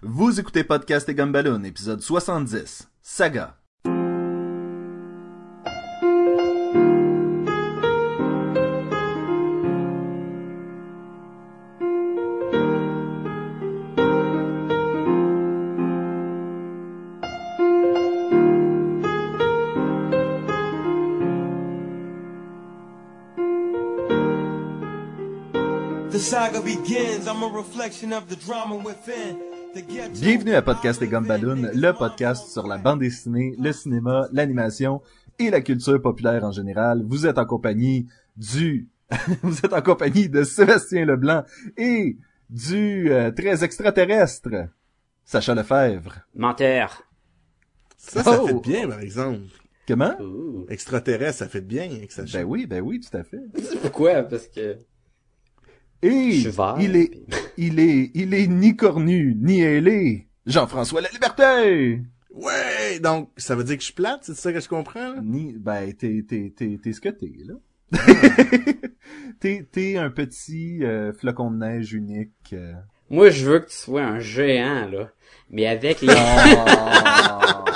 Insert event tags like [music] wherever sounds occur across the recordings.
Vous écoutez Podcast et Gumballoon, épisode 70, Saga. The saga begins. I'm a reflection of the drama within. Bienvenue à Podcast et Gumballoon, le podcast sur la bande dessinée, le cinéma, l'animation et la culture populaire en général. Vous êtes en compagnie du... [laughs] Vous êtes en compagnie de Sébastien Leblanc et du euh, très extraterrestre, Sacha Lefebvre. Menteur. Ça, ça Oh! fait bien, par exemple. Comment? Extraterrestre, ça fait bien avec sa Ben oui, ben oui, tout à fait. Pourquoi? Parce que Et je suis vert. il est, puis- il est, il est ni cornu, ni ailé. Jean-François La Liberté! Ouais! Donc, ça veut dire que je suis plate, c'est ça que je comprends, là? Ni, ben, t'es, t'es, t'es, t'es ce que t'es, là. [laughs] t'es, t'es un petit euh, flocon de neige unique. euh. Moi, je veux que tu sois un géant, là. Mais avec les... Ah. [laughs]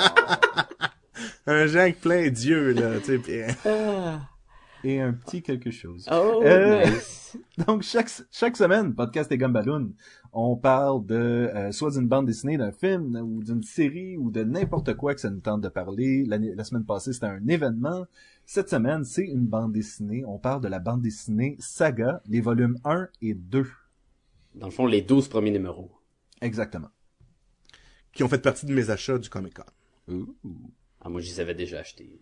Un genre avec plein d'yeux, là, tu sais, pis- Ah. Et un petit quelque chose. Oh, Euh, nice. [laughs] Donc, chaque, chaque semaine, Podcast et Gumballoon, on parle de euh, soit d'une bande dessinée, d'un film, ou d'une série, ou de n'importe quoi que ça nous tente de parler. L'année- La, semaine passée, c'était un événement. Cette semaine, c'est une bande dessinée. On parle de la bande dessinée Saga, les volumes 1 et 2. Dans le fond, les 12 premiers numéros. Exactement. qui ont fait partie de mes achats du Comic-Con. Ah, moi, je les avais déjà achetés.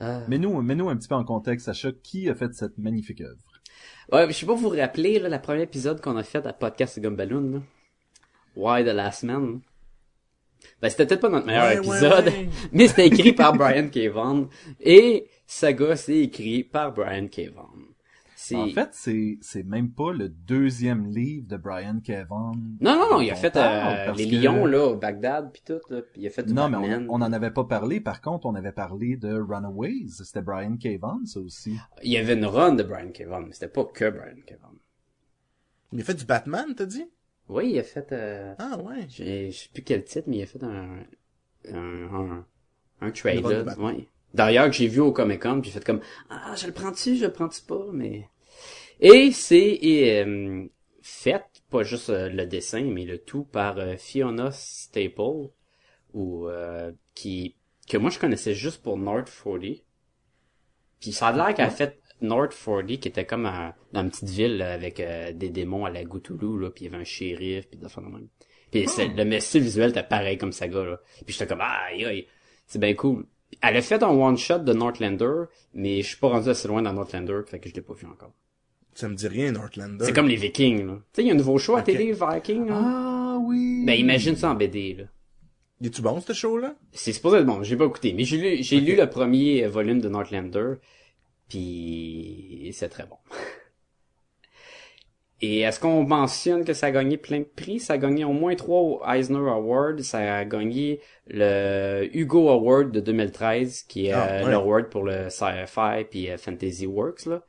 Ah. Mais nous, mais nous un petit peu en contexte, Sacha, qui a fait cette magnifique œuvre? Ouais, mais je sais pas vous vous rappelez, là, la première épisode qu'on a fait à Podcast Gumballoon, là. Why the Last Man? Ben, c'était peut-être pas notre meilleur Ouais, ouais, épisode, ouais. [laughs] mais c'était écrit par Brian K. Vaughan. Et Saga, c'est écrit par Brian K. Vaughan. C'est... En fait, c'est, c'est même pas le deuxième livre de Brian Kevan. Non, non, non, il a fait euh, les que- lions, là, au Bagdad, pis tout, là, pis il a fait du Non, mais Batman. on, on en avait pas parlé. Par contre, on avait parlé de Runaways. C'était Brian Kevan, ça aussi. Il y avait une run de Brian K. Vaughan, mais c'était pas que Brian K. Vaughan. Il a fait du Batman, t'as dit? Oui, il a fait, euh, Ah, ouais. j'ai- je sais plus quel titre, mais il a fait un, un, un, un Batman. ouais. D'ailleurs, que j'ai vu au Comic Con, puis j'ai fait comme, ah, je le prends-tu, je le prends-tu pas, mais... Et c'est euh, fait, pas juste euh, le dessin, mais le tout par euh, Fiona Staple, ou euh, qui que moi je connaissais juste pour North 40. Puis ça a l'air qu'elle a fait North 40, qui était comme un- dans une petite ville là, avec euh, des démons à la Cthulhu, là, puis il y avait un shérif, puis de même. Puis c'est- le style visuel était pareil comme Saga, là. Puis j'étais comme, aïe, aïe, c'est bien cool. Elle a fait un one-shot de Northlander, mais je suis pas rendu assez loin dans Northlander, fait que je l'ai pas vu encore. Ça me dit rien, Northlander. C'est comme les Vikings, là. Tu sais, il y a un nouveau show à télé, Viking, là. Ah oui. Ben, imagine ça en BD, là. Il est-tu bon, ce show-là? C'est supposé être bon, j'ai pas écouté, mais j'ai lu, j'ai lu le premier volume de Northlander, puis c'est très bon. [laughs] Et est-ce qu'on mentionne que ça a gagné plein de prix? Ça a gagné au moins trois Eisner Awards, ça a gagné le Hugo Award de 2013, qui est Ah, euh, ouais. l'award pour le sci-fi puis euh, fantasy works, là.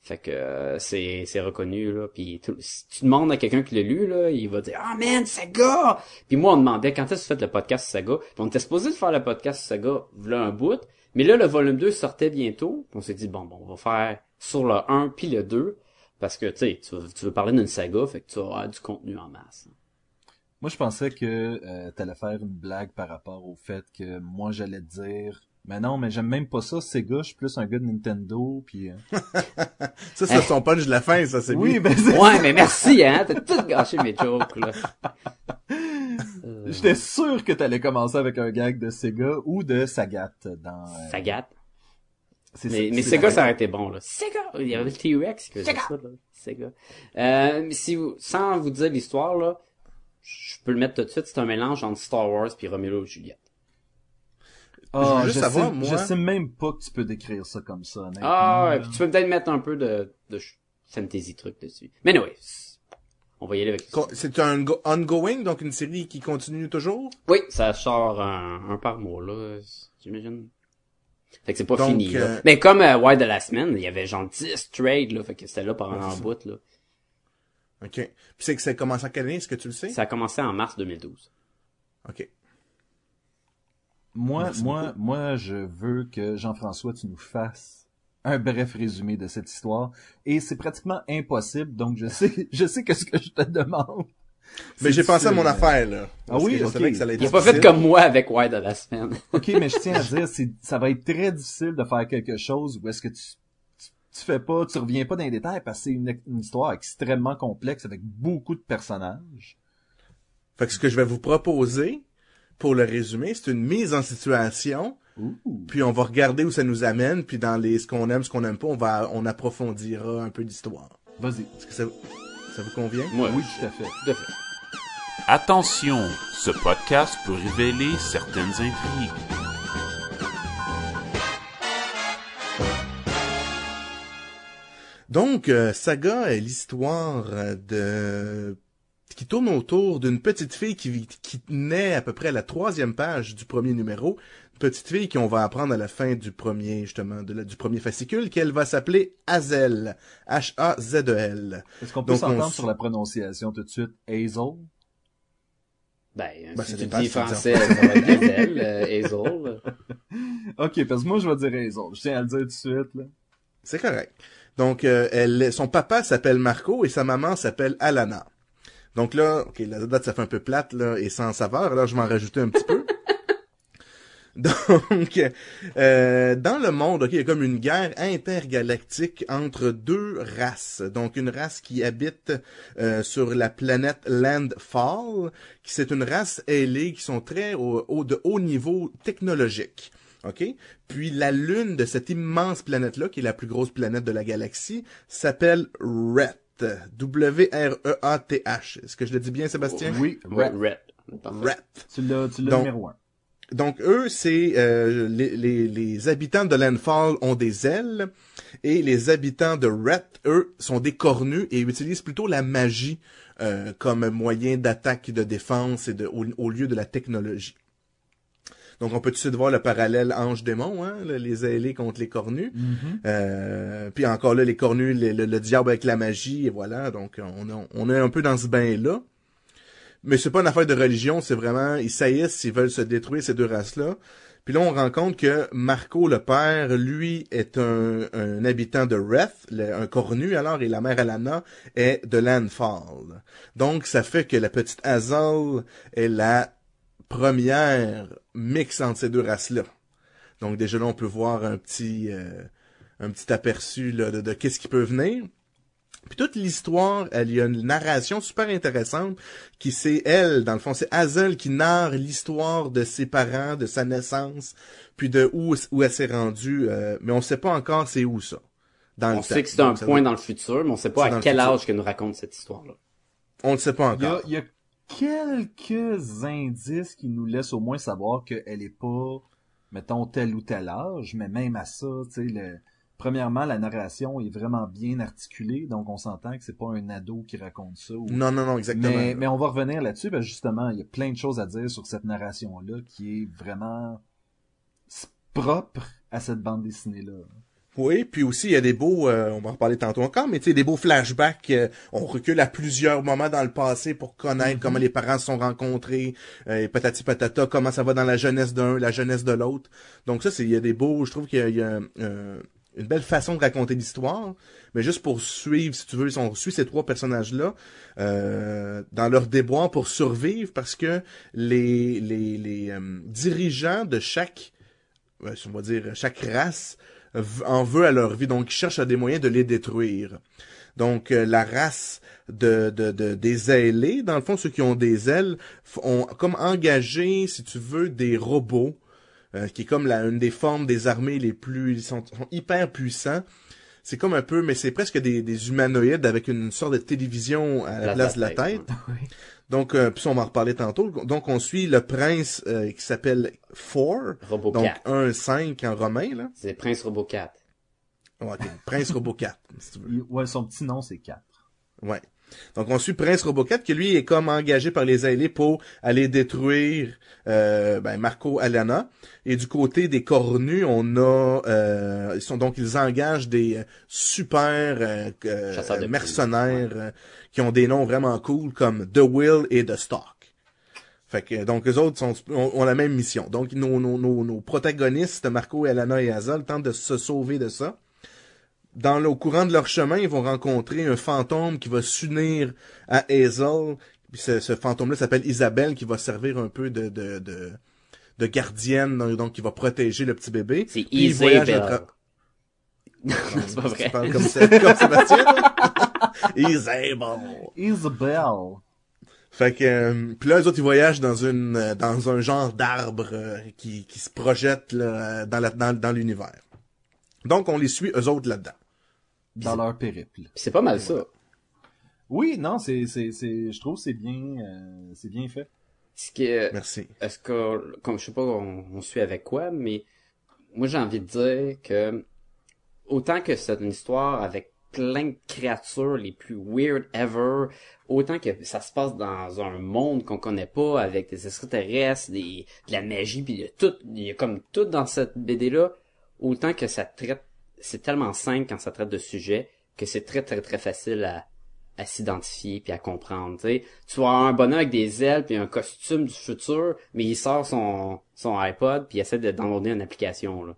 Fait que euh, c'est c'est reconnu là puis tout- si tu demandes à quelqu'un qui l'a lu là, il va dire "Ah man, Saga." Puis moi on demandait quand est-ce que tu fais le podcast Saga Puis on était supposé de faire le podcast Saga voilà un bout, mais là le volume 2 sortait bientôt. On s'est dit bon bon, on va faire sur le 1 puis le 2 parce que tu sais, tu veux- tu veux parler d'une saga, fait que tu vas avoir du contenu en masse. Moi, je pensais que euh, t'allais faire une blague par rapport au fait que moi, j'allais te dire... Mais non, mais j'aime même pas ça, Sega, je suis plus un gars de Nintendo, puis... euh, [laughs] Ça, c'est son punch de la fin, ça, c'est Oui, lui. ben c'est Ouais, mais merci hein, t'as tout gâché mes jokes là. [laughs] J'étais sûr que t'allais commencer avec un gag de Sega ou de Sagat dans... euh, Sagat. C'est Mais, mais c'est Sega, ça. aurait été bon, là. Sega! Il y avait le T-Rex que j'ai ça, là. Sega. Euh, mais si vous, sans vous dire l'histoire, là, je peux le mettre tout de suite, c'est un mélange entre Star Wars puis Romeo et Juliette. Ah, Je sais, moi- je sais même pas que tu peux décrire ça comme ça. Ah, ouais, puis tu peux peut-être mettre un peu de, de fantasy truc dessus. Mais anyway, on va y aller avec C'est un go- ongoing, donc une série qui continue toujours? Oui, ça sort un, un par mois, là, j'imagine. Fait que c'est pas Donc, fini, là. euh, Mais comme euh, Why de la semaine, il y avait genre 10 trades, là, fait que c'était là pendant un bout, là. OK. Puis c'est que ça a commencé en quelle année, est-ce que tu le sais? Ça a commencé en mars 2012. OK. Moi, Merci moi, beaucoup. moi, je veux que Jean-François, tu nous fasses un bref résumé de cette histoire. Et c'est pratiquement impossible, donc je sais, [laughs] je sais que ce que je te demande. Mais j'ai pensé à mon difficile. affaire, là. Parce oui? que je Ok. savais que ça allait être Il a pas fait comme moi avec Why de la semaine. [laughs] Ok, mais je tiens à dire, c'est, ça va être très difficile de faire quelque chose où est-ce que tu, tu, tu fais pas, tu reviens pas dans les détails parce que c'est une, une histoire extrêmement complexe avec beaucoup de personnages. Fait que ce que je vais vous proposer, pour le résumer, c'est une mise en situation, Ouh. puis on va regarder où ça nous amène, puis dans les ce qu'on aime, ce qu'on aime pas, on va on approfondira un peu l'histoire. Vas-y. Est-ce que ça, ça vous convient? Oui, tout à fait. tout à fait. Attention, ce podcast peut révéler certaines intrigues. Donc, euh, Saga est l'histoire euh, de qui tourne autour d'une petite fille qui, vit- qui naît à peu près à la troisième page du premier numéro. Petite fille qu'on va apprendre à la fin du premier, justement, de la- du premier fascicule, qu'elle va s'appeler Hazel. H-A-Z-E-L. Est-ce qu'on peut on s'entendre sur la prononciation tout de suite? Hazel? Ben, Ben, si tu dis français, ça va être Hazel, euh, Hazel. [laughs] Ok, parce que moi, je vais dire Hazel. Je tiens à le dire tout de suite, là. C'est correct. Donc, euh, elle, son papa s'appelle Marco et sa maman s'appelle Alana. Donc là, ok, la date ça fait un peu plate là et sans saveur. Alors je vais en rajouter un petit peu. [laughs] Donc, euh, dans le monde, ok, il y a comme une guerre intergalactique entre deux races. Donc, une race qui habite euh, sur la planète Landfall, qui c'est une race ailée qui sont très au, au- de haut niveau technologique. OK? Puis la lune de cette immense planète-là, qui est la plus grosse planète de la galaxie, s'appelle Ret. W-R-E-A-T-H. Est-ce que je le dis bien, Sébastien? Oui. Red. Ret. Tu l'as, tu l'as Donc- numéro un. Donc eux, c'est euh, les, les, les habitants de Landfall ont des ailes et les habitants de Ret, eux, sont des cornus et utilisent plutôt la magie euh, comme moyen d'attaque, de défense et de, au, au lieu de la technologie. Donc on peut tout de suite voir le parallèle ange-démon, hein, les ailés contre les cornus. Euh, puis encore là, les cornus, le, le- le diable avec la magie, et voilà. Donc on, a- on est un peu dans ce bain-là. Mais c'est pas une affaire de religion, c'est vraiment, ils saillissent, ils veulent se détruire ces deux races-là. Puis là, on rend compte que Marco, le père, lui, est un, habitant de Reth, un cornu alors, et la mère Alana est de Landfall. Donc, ça fait que la petite Hazel est la première mix entre ces deux races-là. Donc, déjà là, on peut voir un petit, euh, un petit aperçu de, de qu'est-ce qui peut venir. Puis toute l'histoire, elle y a une narration super intéressante qui c'est elle, dans le fond, c'est Hazel qui narre l'histoire de ses parents, de sa naissance, puis de où, où elle s'est rendue, euh, mais on sait pas encore c'est où ça. Dans On le sait temps. que c'est un Donc, point dans le futur, mais on sait C'est pas à quel âge que nous raconte cette histoire-là. On ne sait pas Il y a, encore. il y a quelques indices qui nous laissent au moins savoir qu'elle est pas, mettons, tel ou tel âge, mais même à ça, tu sais, le... premièrement, la narration est vraiment bien articulée, donc on s'entend que c'est pas un ado qui raconte ça. ou- Non, non, non, exactement. Mais, mais on va revenir là-dessus, parce que justement, il y a plein de choses à dire sur cette narration-là qui est vraiment propre à cette bande dessinée-là. Oui, puis aussi il y a des beaux, euh, on va en reparler tantôt encore, mais tu sais des beaux flashbacks. euh, on recule à plusieurs moments dans le passé pour connaître comment les parents se sont rencontrés, euh, et patati patata, comment ça va dans la jeunesse d'un, la jeunesse de l'autre. Donc ça, c'est il y a des beaux, je trouve qu'il y a, il y a, euh, une belle façon de raconter l'histoire. Mais juste pour suivre, si tu veux, si on suit ces trois personnages-là euh, dans leur déboire pour survivre, parce que les les, les euh, dirigeants de chaque, euh, on va dire chaque race en veut à leur vie, donc ils cherchent à des moyens de les détruire. Donc la race de, de, de des ailés, dans le fond ceux qui ont des ailes, ont comme engagé, si tu veux, des robots, euh, qui est comme la, une des formes des armées les plus, ils sont, sont hyper puissants. C'est comme un peu, mais c'est presque des, des humanoïdes avec une sorte de télévision à la place de la tête. Donc, euh, puis ça, on va en reparler tantôt. Donc, on suit le prince euh, qui s'appelle Four. Robot Donc, 4. 1, 5 en romain, là. C'est Prince Robot 4. Ouais, ok. Prince Robot 4, si tu veux. Ouais, son petit nom, c'est 4. Ouais. Donc on suit Prince Robocat qui lui est comme engagé par les alliés pour aller détruire euh, ben, Marco Alana. Et du côté des cornus, on a euh, ils sont donc ils engagent des super euh, euh, de primes, mercenaires euh, qui ont des noms vraiment cool comme The Will et The Stock. Fait que donc les autres sont, ont, ont la même mission. Donc nos, nos, nos, nos protagonistes Marco, Alana et Azal tentent de se sauver de ça dans le, au courant de leur chemin, ils vont rencontrer un fantôme qui va s'unir à Hazel. Puis ce, ce fantôme-là s'appelle Isabelle, qui va servir un peu de, de, de, de gardienne, donc, donc qui va protéger le petit bébé. C'est Isabelle. tra- [laughs] Non, c'est pas Tu vrai. parles comme, ça- comme Sébastien? [laughs] Isabelle. Isabelle. Fait que, euh, puis là, les autres, ils voyagent dans une, euh, dans un genre d'arbre euh, qui, qui se projette là, dans, la, dans, dans l'univers. Donc, on les suit, eux autres, là-dedans. Dans leur périple. C'est pas mal ça. Oui, non, c'est, c'est, c'est, je trouve que c'est bien, euh, c'est bien fait. Ce que, Merci. est-ce que, comme je sais pas, on, on suit avec quoi, mais moi j'ai envie de dire que autant que c'est une histoire avec plein de créatures les plus weird ever, autant que ça se passe dans un monde qu'on connaît pas avec des extraterrestres, des, de la magie, puis il y a tout, il y a comme tout dans cette BD là, autant que ça traite, c'est tellement simple quand ça traite de sujets que c'est très très très facile à à s'identifier puis à comprendre. Tu vois un bonhomme avec des ailes puis un costume du futur, mais il sort son son iPod puis il essaie de downloader une application là.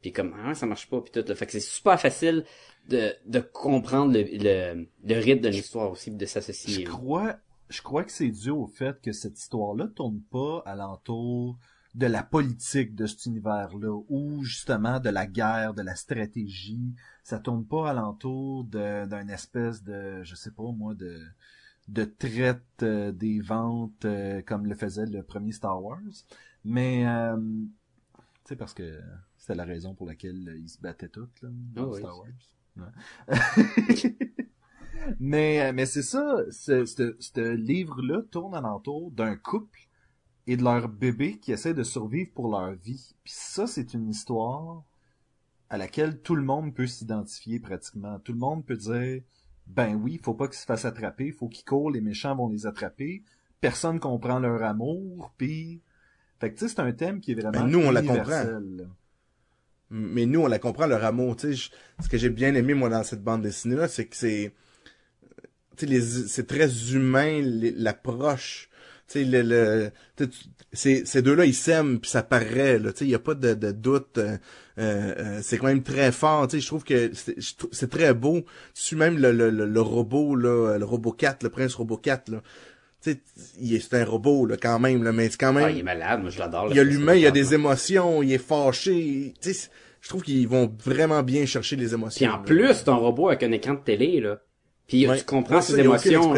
Puis comme ah ça marche pas puis tout. Là. Fait que c'est super facile de de comprendre le le, le rythme de l'histoire aussi de Je s'associer. là. crois, je crois que c'est dû au fait que cette histoire-là tourne pas alentour de la politique de cet univers-là, ou justement de la guerre, de la stratégie. Ça tourne pas alentour de- d'un espèce de, je sais pas moi, de de traite euh, des ventes euh, comme le faisait le premier Star Wars. Mais euh, tu sais parce que c'était la raison pour laquelle ils se battaient toutes là, dans Ah oui. Star Wars. Ouais. [laughs] mais mais c'est ça, ce livre-là tourne alentour d'un couple et de leur bébé qui essaie de survivre pour leur vie. Puis ça, c'est une histoire à laquelle tout le monde peut s'identifier pratiquement. Tout le monde peut dire, ben oui, faut pas qu'ils se fassent attraper, faut qu'ils courent, les méchants vont les attraper. Personne comprend leur amour, puis... Fait que tu sais, c'est un thème qui est vraiment Ben, nous, on la là. mais nous on la comprend leur amour tu sais je- ce que j'ai bien aimé moi dans cette bande dessinée là c'est que c'est tu sais les c'est très humain l'approche sais le, le ces ces deux là ils s'aiment puis ça paraît là tu sais il y a pas de, de doute euh, euh, euh, c'est quand même très fort tu sais je trouve que c'est très beau tu suis même le, le, le, le robot là le robot 4 le prince robot 4 là c'est un robot là quand même là mais c'est quand même Ah, il est malade, moi je l'adore. il y a l'humain, il y a des émotions, il est fâché. Je trouve qu'ils vont vraiment bien chercher les émotions. Puis en là. plus, un robot avec un écran de télé, là. Puis Ouais. tu comprends Ouais, ça, ses il y a aucune émotions,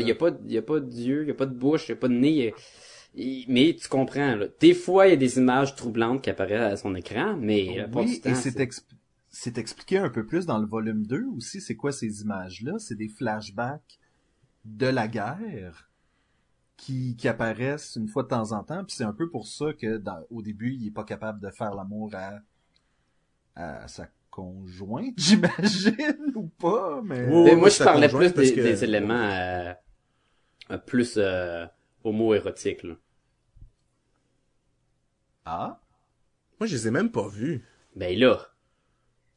Il y a, pas, de- il y a pas d'yeux, il y a pas de bouche, il y a pas de nez. y mais tu comprends, là. Des fois, il y a des images troublantes qui apparaissent à son écran, mais plupart Oui, du temps, et c'est c'est- exp- c'est expliqué un peu plus dans le volume 2 aussi, c'est quoi ces images-là? C'est des flashbacks de la guerre qui, qui apparaissent une fois de temps en temps, puis c'est un peu pour ça que dans, au début, il est pas capable de faire l'amour à, à sa conjointe, [laughs] j'imagine, ou pas, mais... Moi, je parlais plus parce des, que- des éléments euh, euh, plus euh, homo-érotiques, là. Ah? Moi, je les ai même pas vus. Ben là,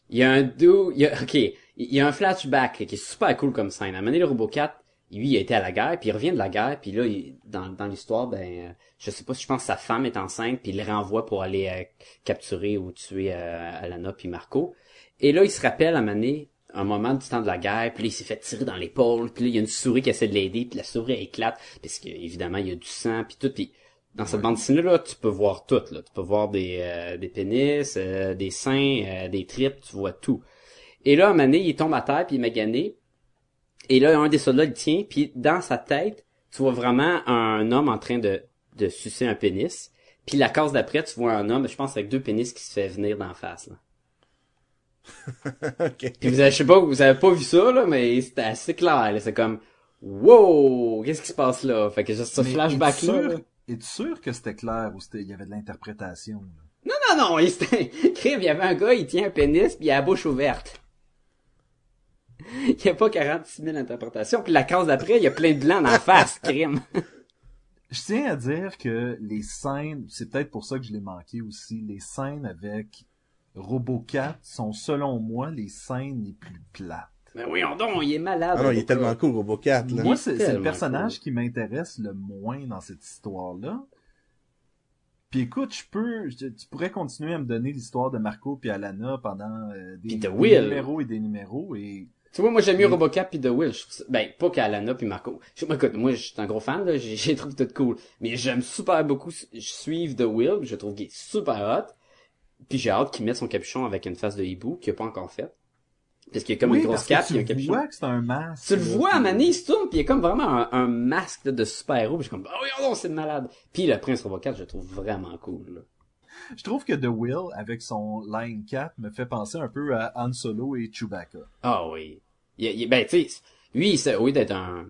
il y a un do, il y a, ok, il y a un flashback là, qui est super cool comme scène. À un moment donné, le robot 4, lui, il a été à la guerre, puis il revient de la guerre, puis là, il- dans, dans l'histoire, ben, euh, je sais pas si je pense que sa femme est enceinte, puis il le renvoie pour aller euh, capturer ou tuer euh, Alana puis Marco. Et là, il se rappelle à un moment donné, un moment du temps de la guerre, puis là, il s'est fait tirer dans l'épaule, puis là, il y a une souris qui essaie de l'aider, puis la souris elle éclate, parce que évidemment, il y a du sang, puis tout, puis dans cette bande dessinée là, tu peux voir tout là, tu peux voir des euh, des pénis, euh, des seins, euh, des tripes, tu vois tout. Et là, à un moment donné, il tombe à terre puis il est magané. Et là, un des soldats le tient, puis dans sa tête, tu vois vraiment un homme en train de de sucer un pénis. Puis la case d'après, tu vois un homme, je pense avec deux pénis qui se fait venir d'en face là. Puis vous avez, je sais pas, vous avez pas vu ça là, mais c'était assez clair. C'est comme wow, qu'est-ce qui se passe là? Fait que juste ce flashback es-tu là. Es-tu sûr que c'était clair ou c'était, il y avait de l'interprétation, là? Non, non, il, c'était- [laughs] Crime, il y avait un gars, il tient un pénis, puis il a la bouche ouverte. Il y a pas 46 000 interprétations. Puis la case d'après, il y a plein de blancs dans la face, [laughs] crime. Je tiens à dire que les scènes, c'est peut-être pour ça que je l'ai manqué aussi, les scènes avec Robocat sont selon moi les scènes les plus plates. Mais oui, donc, il est malade. Ah non, il est tellement cool, Robocat, là. Moi, c'est le personnage qui m'intéresse le moins dans cette histoire-là. Puis écoute, je peux, je- tu pourrais continuer à me donner l'histoire de Marco puis Alana pendant euh, des, de numéros et des numéros et Tu vois, moi, j'aime mieux Mm. Robocop puis The Will. Je trouve Ben, pas qu'Alana puis Marco. Je, moi, écoute, moi, je suis un gros fan, là. J'ai, [laughs] trouvé tout cool. Mais j'aime super beaucoup su- suivre The Will. Je trouve qu'il est super hot. Puis j'ai hâte qu'il mette son capuchon avec une face de hibou qu'il a pas encore fait. Parce qu'il y a comme Oui, une grosse cape puis un tu capuchon. vois que c'est un masque. Tu le vois à Mané, il se tourne, puis il y a comme vraiment un, un masque là, de super-héros. Puis je suis comme, oh oh non, c'est malade. Puis le Prince Robocop, je le trouve vraiment cool. Là. Je trouve que The Will, avec son Line 4, me fait penser un peu à Han Solo et Chewbacca. Ah oui. Il, il- ben, tu sais, lui, c'est, oui, d'être un,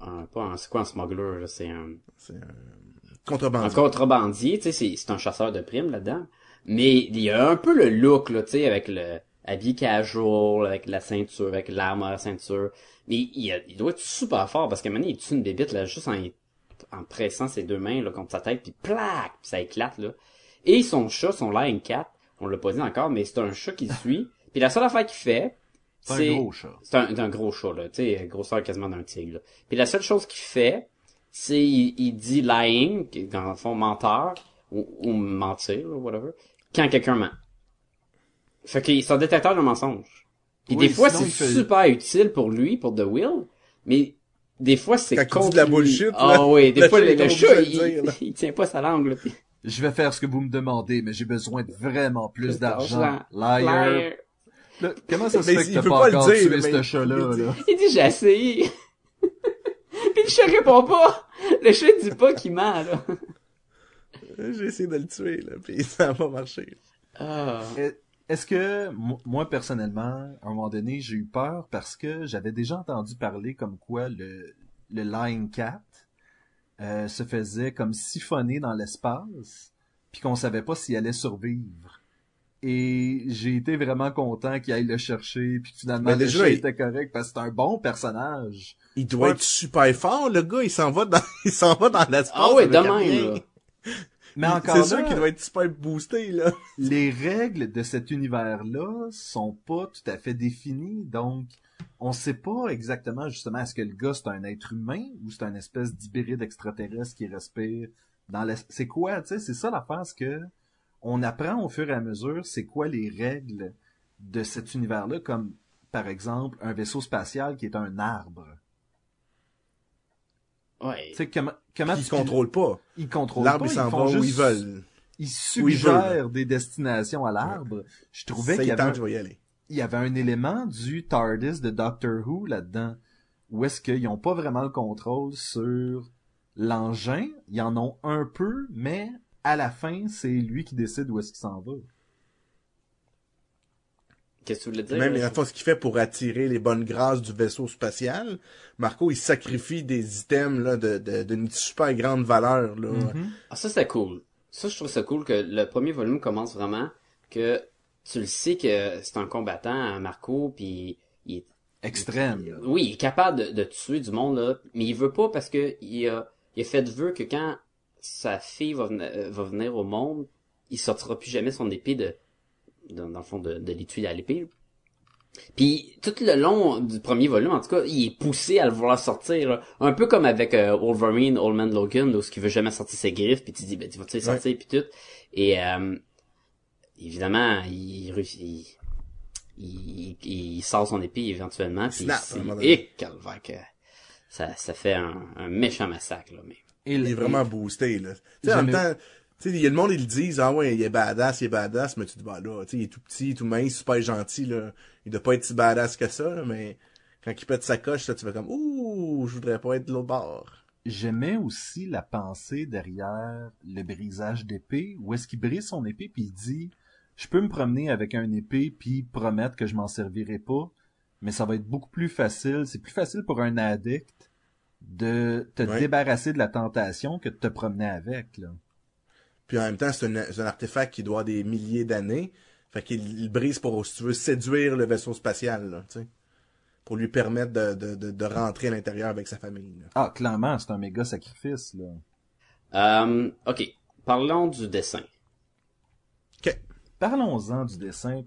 un, pas un, c'est quoi un smuggler, là, c'est un, C'est un un contrebandier. contrebandier, tu sais, c'est, c'est un chasseur de primes là-dedans. Mais il y a un peu le look, là, tu sais, avec le habillé casual, avec la ceinture, avec l'arme à la ceinture. Mais il, a- il doit être super fort parce qu'à un moment donné, il tue une bébite, là, juste en, en pressant ses deux mains, là, contre sa tête, puis plaque, puis ça éclate, là. Et son chat, son Lion Cat, on l'a pas dit encore, mais c'est un chat qui le suit. [laughs] Puis la seule affaire qu'il fait, C'est un gros chat. c'est un, gros chat, là, tu sais, grosseur quasiment d'un tigre, là. Puis la seule chose qu'il fait, c'est, il, il dit lying, qui est dans le fond menteur, ou, ou mentir, ou whatever, quand quelqu'un ment. Fait que c'est un détecteur de mensonges. Puis Oui, des fois, c'est fait- super utile pour lui, pour The Will, mais des fois, c'est Quand il dit contre de la bullshit, là, Ah oui, des [laughs] fois, le, le chat, il, dire, il tient pas sa langue, là. Je vais faire ce que vous me demandez, mais j'ai besoin de vraiment plus d'argent. Liar. Liar. Là, comment ça se Mais fait que il t'as peut pas, pas le encore dire, tué mais ce il- chat-là, il dit- là? Il dit j'ai essayé. [laughs] Puis le chat répond pas. Le chat dit pas qu'il ment, là. J'ai essayé de le tuer, là, puis [laughs] ça a pas marché. Ah. Euh, Est-ce que, mo- moi, personnellement, à un moment donné, j'ai eu peur parce que j'avais déjà entendu parler comme quoi le, le Lion Cat euh, se faisait comme siphonner dans l'espace, puis qu'on savait pas s'il allait survivre. Et j'ai été vraiment content qu'il aille le chercher, puis finalement, Ben, le il- était correct, parce que c'est un bon personnage. Il doit Ouais. être super fort, le gars, il s'en va dans, [laughs] il s'en va dans l'espace. Ah ouais, avec [laughs] Mais encore C'est sûr là, qu'il doit être super boosté, là. [laughs] les règles de cet univers-là sont pas tout à fait définies, donc on sait pas exactement justement est-ce que le gars c'est un être humain ou c'est un espèce d'hybride extraterrestre qui respire dans l'es- c'est quoi, tu sais, c'est ça l'affaire, c'est que on apprend au fur et à mesure c'est quoi les règles de cet univers-là, comme par exemple un vaisseau spatial qui est un arbre. Ouais. Tu comment comment Il tu contrôle pas. ils contrôlent L'arbre, pas, il s'en où ils veulent. Ils ils suggèrent des destinations à l'arbre. Je trouvais qu'il y avait un- tente, je vais y aller. il y avait un élément du TARDIS de Doctor Who là-dedans, où est-ce qu'ils n'ont pas vraiment le contrôle sur l'engin, ils en ont un peu, mais à la fin, c'est lui qui décide où est-ce qu'il s'en va. Qu'est-ce que tu voulais dire? Même la fois ce qu'il fait pour attirer les bonnes grâces du vaisseau spatial, Marco, il sacrifie des items là, de, de, d'une super grande valeur. Là. Ah, ça, c'est cool. Ça, je trouve ça cool que le premier volume commence vraiment que tu le sais que c'est un combattant, Marco, puis il est Extrême. là. Oui, il est capable de, de tuer du monde, là, mais il veut pas parce que il a, il a fait de vœu que quand sa fille va, venir- euh, va venir au monde, il sortira plus jamais son épée de, dans, dans le fond, de, de l'étui à l'épée. Puis tout le long du premier volume, en tout cas, il est poussé à le vouloir sortir. là. Un peu comme avec euh, Wolverine, Old Man Logan, où il veut jamais sortir ses griffes, puis tu dis, ben, tu vas-tu les sortir, puis tout. Et euh, évidemment, il réussit... Il, il, il sort son épée éventuellement, puis et calvaire que ça, ça fait un, un méchant massacre, là, mais... Il est vraiment boosté. Là. Tu sais, en même temps, tu sais, il y a le monde, ils le disent, ah ouais, il est badass, il est badass, mais tu te dis, bah là, tu sais, il est tout petit, tout mince, super gentil, là. Il doit pas être si badass que ça, là, mais quand il pète sa coche, là, tu fais comme, ouh, je voudrais pas être de l'autre bord. J'aimais aussi la pensée derrière le brisage d'épée, où est-ce qu'il brise son épée puis il dit je peux me promener avec un épée puis promettre que je m'en servirai pas, mais ça va être beaucoup plus facile, c'est plus facile pour un addict de te Ouais. débarrasser de la tentation que de te promener avec là. Puis en même temps, c'est un, artefact qui doit des milliers d'années. Fait qu'il il brise pour, si tu veux, séduire le vaisseau spatial, là, tu sais. pour lui permettre de, de, de, de rentrer à l'intérieur avec sa famille. là. Ah, clairement, c'est un méga sacrifice, là. Euh, ok, parlons du dessin. Parlons-en du dessin.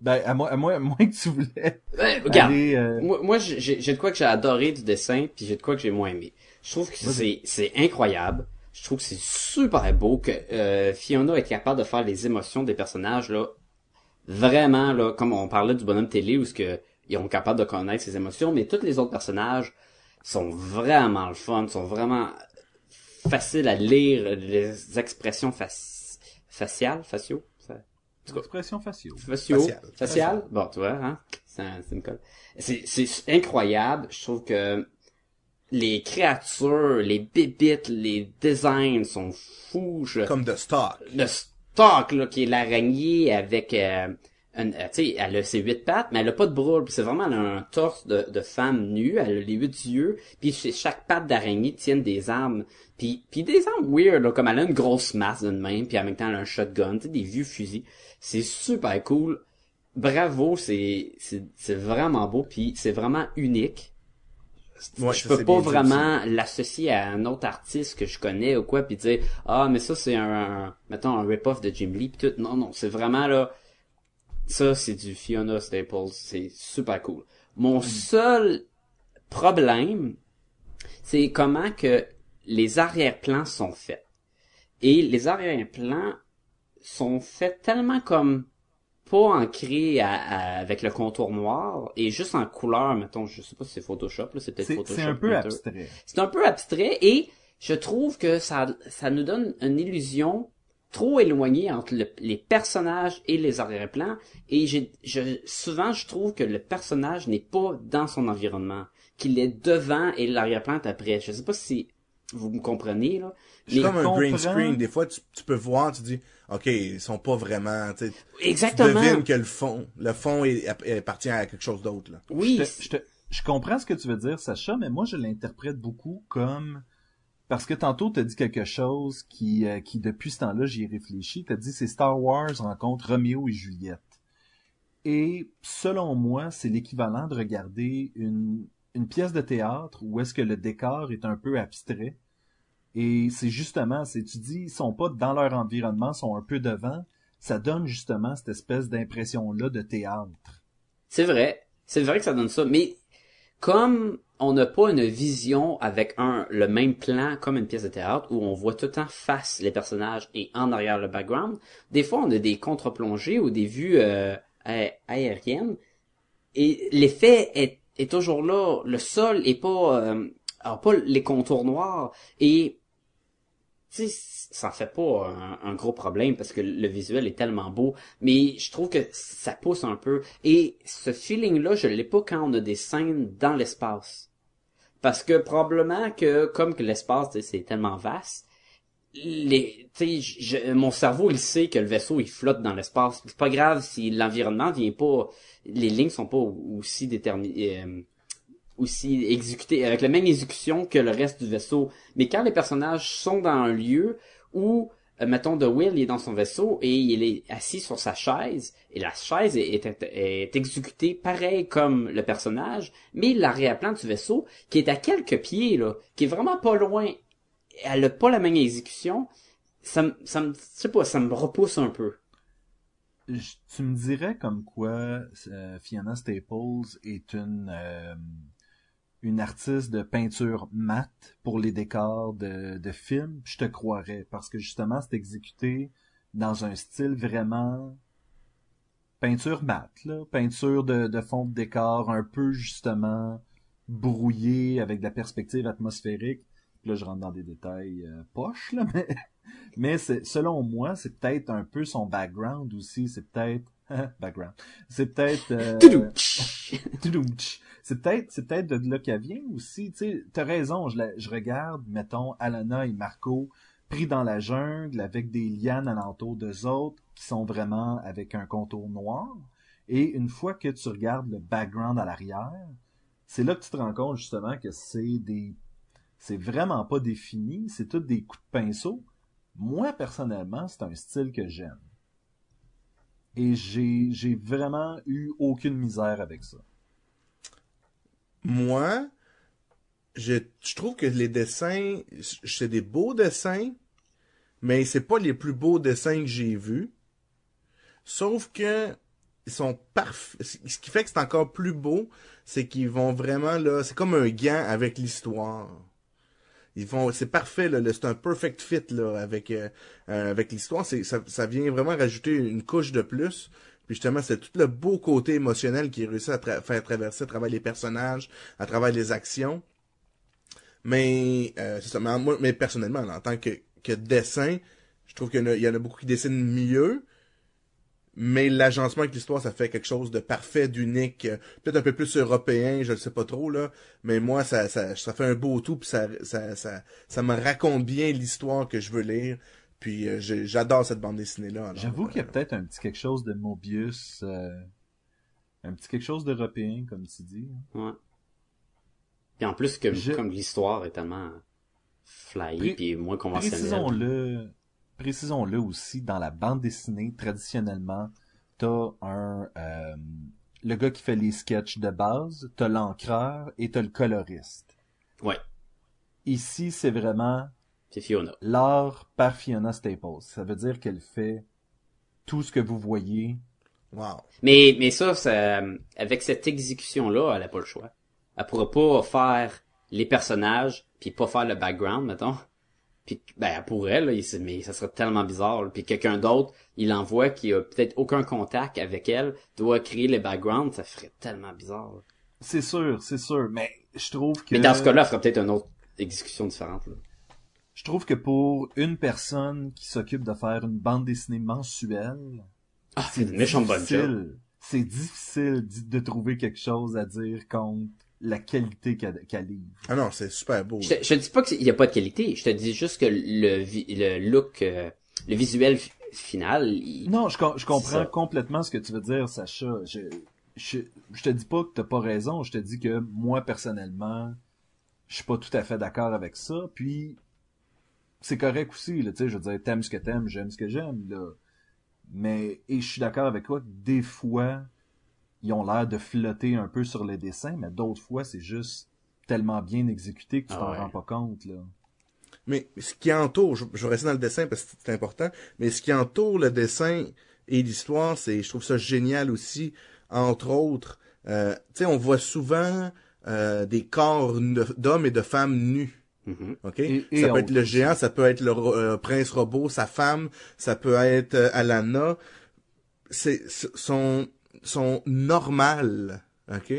Ben, à moi, à moi, à que tu voulais Ben, regarde, aller, euh, moi, moi j'ai j'ai de quoi que j'ai adoré du dessin, puis j'ai de quoi que j'ai moins aimé. Je trouve que c'est c'est incroyable. Je trouve que c'est super beau que euh, Fiona est capable de faire les émotions des personnages là, vraiment là, comme on parlait du bonhomme télé où ce que ils sont capables de connaître ses émotions, mais tous les autres personnages sont vraiment le fun, sont vraiment faciles à lire, les expressions faci- faciales, faciaux, fa- expression faciale. faciaux, Facial. facial. Bon, tu vois, hein, c'est un- c'est une colle. C'est incroyable. Je trouve que les créatures, les bébites, les designs sont fous. Je- Comme de stock. le stock là qui est l'araignée avec euh, une- euh, tu sais elle a ses huit pattes mais elle a pas de bras c'est vraiment elle a un torse de, de femme nue elle a les huit yeux puis chaque patte d'araignée tiennent des armes puis puis des armes weird là, comme elle a une grosse masse d'une main puis en même temps elle a un shotgun tu sais des vieux fusils c'est super cool bravo c'est vraiment beau puis c'est vraiment unique Ouais, je peux pas vraiment l'associer à un autre artiste que je connais ou quoi puis dire ah mais ça c'est un, un- mettons un rip-off de Jim Lee pis tout non non c'est vraiment là ça c'est du Fiona Staples. C'est super cool. Mon seul problème c'est comment que les arrière-plans sont faits. Et les arrière-plans sont faits tellement comme pas ancrés à- à- avec le contour noir et juste en couleur mettons je sais pas si c'est Photoshop là c'est peut-être Photoshop c'est un peu abstrait. C'est un peu abstrait et je trouve que ça, ça nous donne une illusion trop éloignée entre le- les personnages et les arrière-plans. Et j'ai, je, souvent, je trouve que le personnage n'est pas dans son environnement, qu'il est devant et l'arrière-plan est après. Je sais pas si vous me comprenez, là. C'est comme un green screen. Des fois, tu, tu peux voir, tu dis, OK, ils sont pas vraiment, tu sais, tu exactement. devines que le fond, le fond est, est- appartient à quelque chose d'autre, là. Oui, Je, te- je, te- je comprends ce que tu veux dire, Sacha, mais moi, je l'interprète beaucoup comme... Parce que tantôt, t'as dit quelque chose qui, euh, qui depuis ce temps-là, j'y ai réfléchi. T'as dit, c'est Star Wars rencontre Roméo et Juliette. Et selon moi, c'est l'équivalent de regarder une, une pièce de théâtre où est-ce que le décor est un peu abstrait. Et c'est justement, c'est tu dis, ils sont pas dans leur environnement, sont un peu devant. Ça donne justement cette espèce d'impression-là de théâtre. C'est vrai. C'est vrai que ça donne ça. Mais comme on n'a pas une vision avec un le même plan comme une pièce de théâtre où on voit tout le temps face les personnages et en arrière le background, des fois on a des contre-plongées ou des vues euh, aériennes et l'effet est, est toujours là. Le sol est pas euh, a pas les contours noirs et sais, ça fait pas un, gros problème parce que le visuel est tellement beau, mais je trouve que ça pousse un peu. Et ce feeling-là, je l'ai pas quand on a des scènes dans l'espace. Parce que probablement que, comme que l'espace, c'est tellement vaste, les, mon cerveau, il sait que le vaisseau, il flotte dans l'espace. C'est pas grave si l'environnement vient pas, les lignes sont pas aussi déterminées, euh, aussi exécutées, avec la même exécution que le reste du vaisseau. Mais quand les personnages sont dans un lieu où, euh, mettons, The Will il est dans son vaisseau et il est assis sur sa chaise, et la chaise est, exécutée pareil comme le personnage, mais l'arrière-plan du vaisseau, qui est à quelques pieds, là, qui est vraiment pas loin, elle a pas la même exécution, ça me, ça me, sais pas, ça me repousse un peu. Je- tu me dirais comme quoi euh, Fiona Staples est une euh, une artiste de peinture mate pour les décors de, de films, je te croirais parce que justement c'est exécuté dans un style vraiment peinture mate peinture de, fond de décor un peu justement brouillé avec de la perspective atmosphérique. Là je rentre dans des détails euh, poches là [laughs] mais mais selon moi, c'est peut-être un peu son background aussi. C'est peut-être [laughs] background. C'est peut-être. euh, [laughs] c'est peut-être, c'est peut-être de là qu'elle vient aussi. Tu sais, t'as raison. Je, la- je regarde, mettons, Alana et Marco pris dans la jungle avec des lianes alentour d'eux autres qui sont vraiment avec un contour noir. Et une fois que tu regardes le background à l'arrière, c'est là que tu te rends compte justement que c'est des, c'est vraiment pas défini. C'est tous des coups de pinceau. Moi, personnellement, c'est un style que j'aime. Et j'ai, vraiment eu aucune misère avec ça. moi, je, je trouve que les dessins, c'est des beaux dessins, mais c'est pas les plus beaux dessins que j'ai vus. Sauf que ils sont parfaits. Ce qui fait que c'est encore plus beau, c'est qu'ils vont vraiment là, c'est comme un gant avec l'histoire. C'est parfait c'est un perfect fit là avec euh, euh, avec l'histoire. Ça, vient vraiment rajouter une couche de plus. Puis justement, c'est tout le beau côté émotionnel qui réussit à faire traverser à travers les personnages, à travers les actions. Mais euh, c'est ça. Mais, personnellement, en tant que, dessin, je trouve qu'il y en a beaucoup qui dessinent mieux. Mais l'agencement avec l'histoire, ça fait quelque chose de parfait, d'unique, euh, peut-être un peu plus européen, je ne sais pas trop là. Mais moi, ça, ça, ça fait un beau tout, puis ça, ça, ça, ça me raconte bien l'histoire que je veux lire. Puis euh, j'adore cette bande dessinée là. J'avoue qu'il y a peut-être un petit quelque chose de Mobius, euh, un petit quelque chose d'européen, comme tu dis. Ouais. Puis en plus, que, Je- comme l'histoire est tellement flyée puis moins conventionnelle. Précisons-le, précisons-le aussi, dans la bande dessinée, traditionnellement, t'as un, euh, le gars qui fait les sketchs de base, t'as l'encreur et t'as le coloriste. Ouais, Ici, c'est vraiment c'est Fiona. l'art par Fiona Staples. Ça veut dire qu'elle fait tout ce que vous voyez. Wow. Mais, mais ça, ça, avec cette exécution-là, elle a pas le choix. Elle pourra pas faire les personnages, puis pas faire le background, mettons. Puis, ben, elle pourrait, là, il- mais ça serait tellement bizarre. là. Puis quelqu'un d'autre, il envoie qui a peut-être aucun contact avec elle, doit créer les backgrounds, ça ferait tellement bizarre. C'est sûr, c'est sûr, mais je trouve que... Mais dans ce cas-là, elle ferait peut-être une autre exécution différente. Là. Je trouve que pour une personne qui s'occupe de faire une bande dessinée mensuelle, Ah, c'est une méchante bonne. C'est difficile de trouver quelque chose à dire contre la qualité qu'elle qu'elle livre. Ah non, c'est super beau. Je te, je te dis pas qu'il y a pas de qualité, je te dis juste que le, vi- le look, euh, le visuel fi- final, il- Non, je, com- je comprends Ça. complètement ce que tu veux dire, Sacha. Je, je, je te dis pas que t'as pas raison, je te dis que moi, personnellement, je suis pas tout à fait d'accord avec ça, puis c'est correct aussi, là, tu sais, je veux dire, t'aimes ce que t'aimes, j'aime ce que j'aime, là. Mais, et je suis d'accord avec toi que des fois, ils ont l'air de flotter un peu sur les dessins, mais d'autres fois, c'est juste tellement bien exécuté que tu Ah t'en ouais. rends pas compte, là. Mais ce qui entoure, je, je vais rester dans le dessin parce que c'est important, mais ce qui entoure le dessin et l'histoire, c'est, je trouve ça génial aussi, entre autres, euh, tu sais, on voit souvent euh, des corps d'hommes et de femmes nus. Mhm. OK? Et- et ça peut être le géant, ça peut être le euh, prince robot, sa femme, ça peut être euh, Alana. C'est s- sont normales, OK?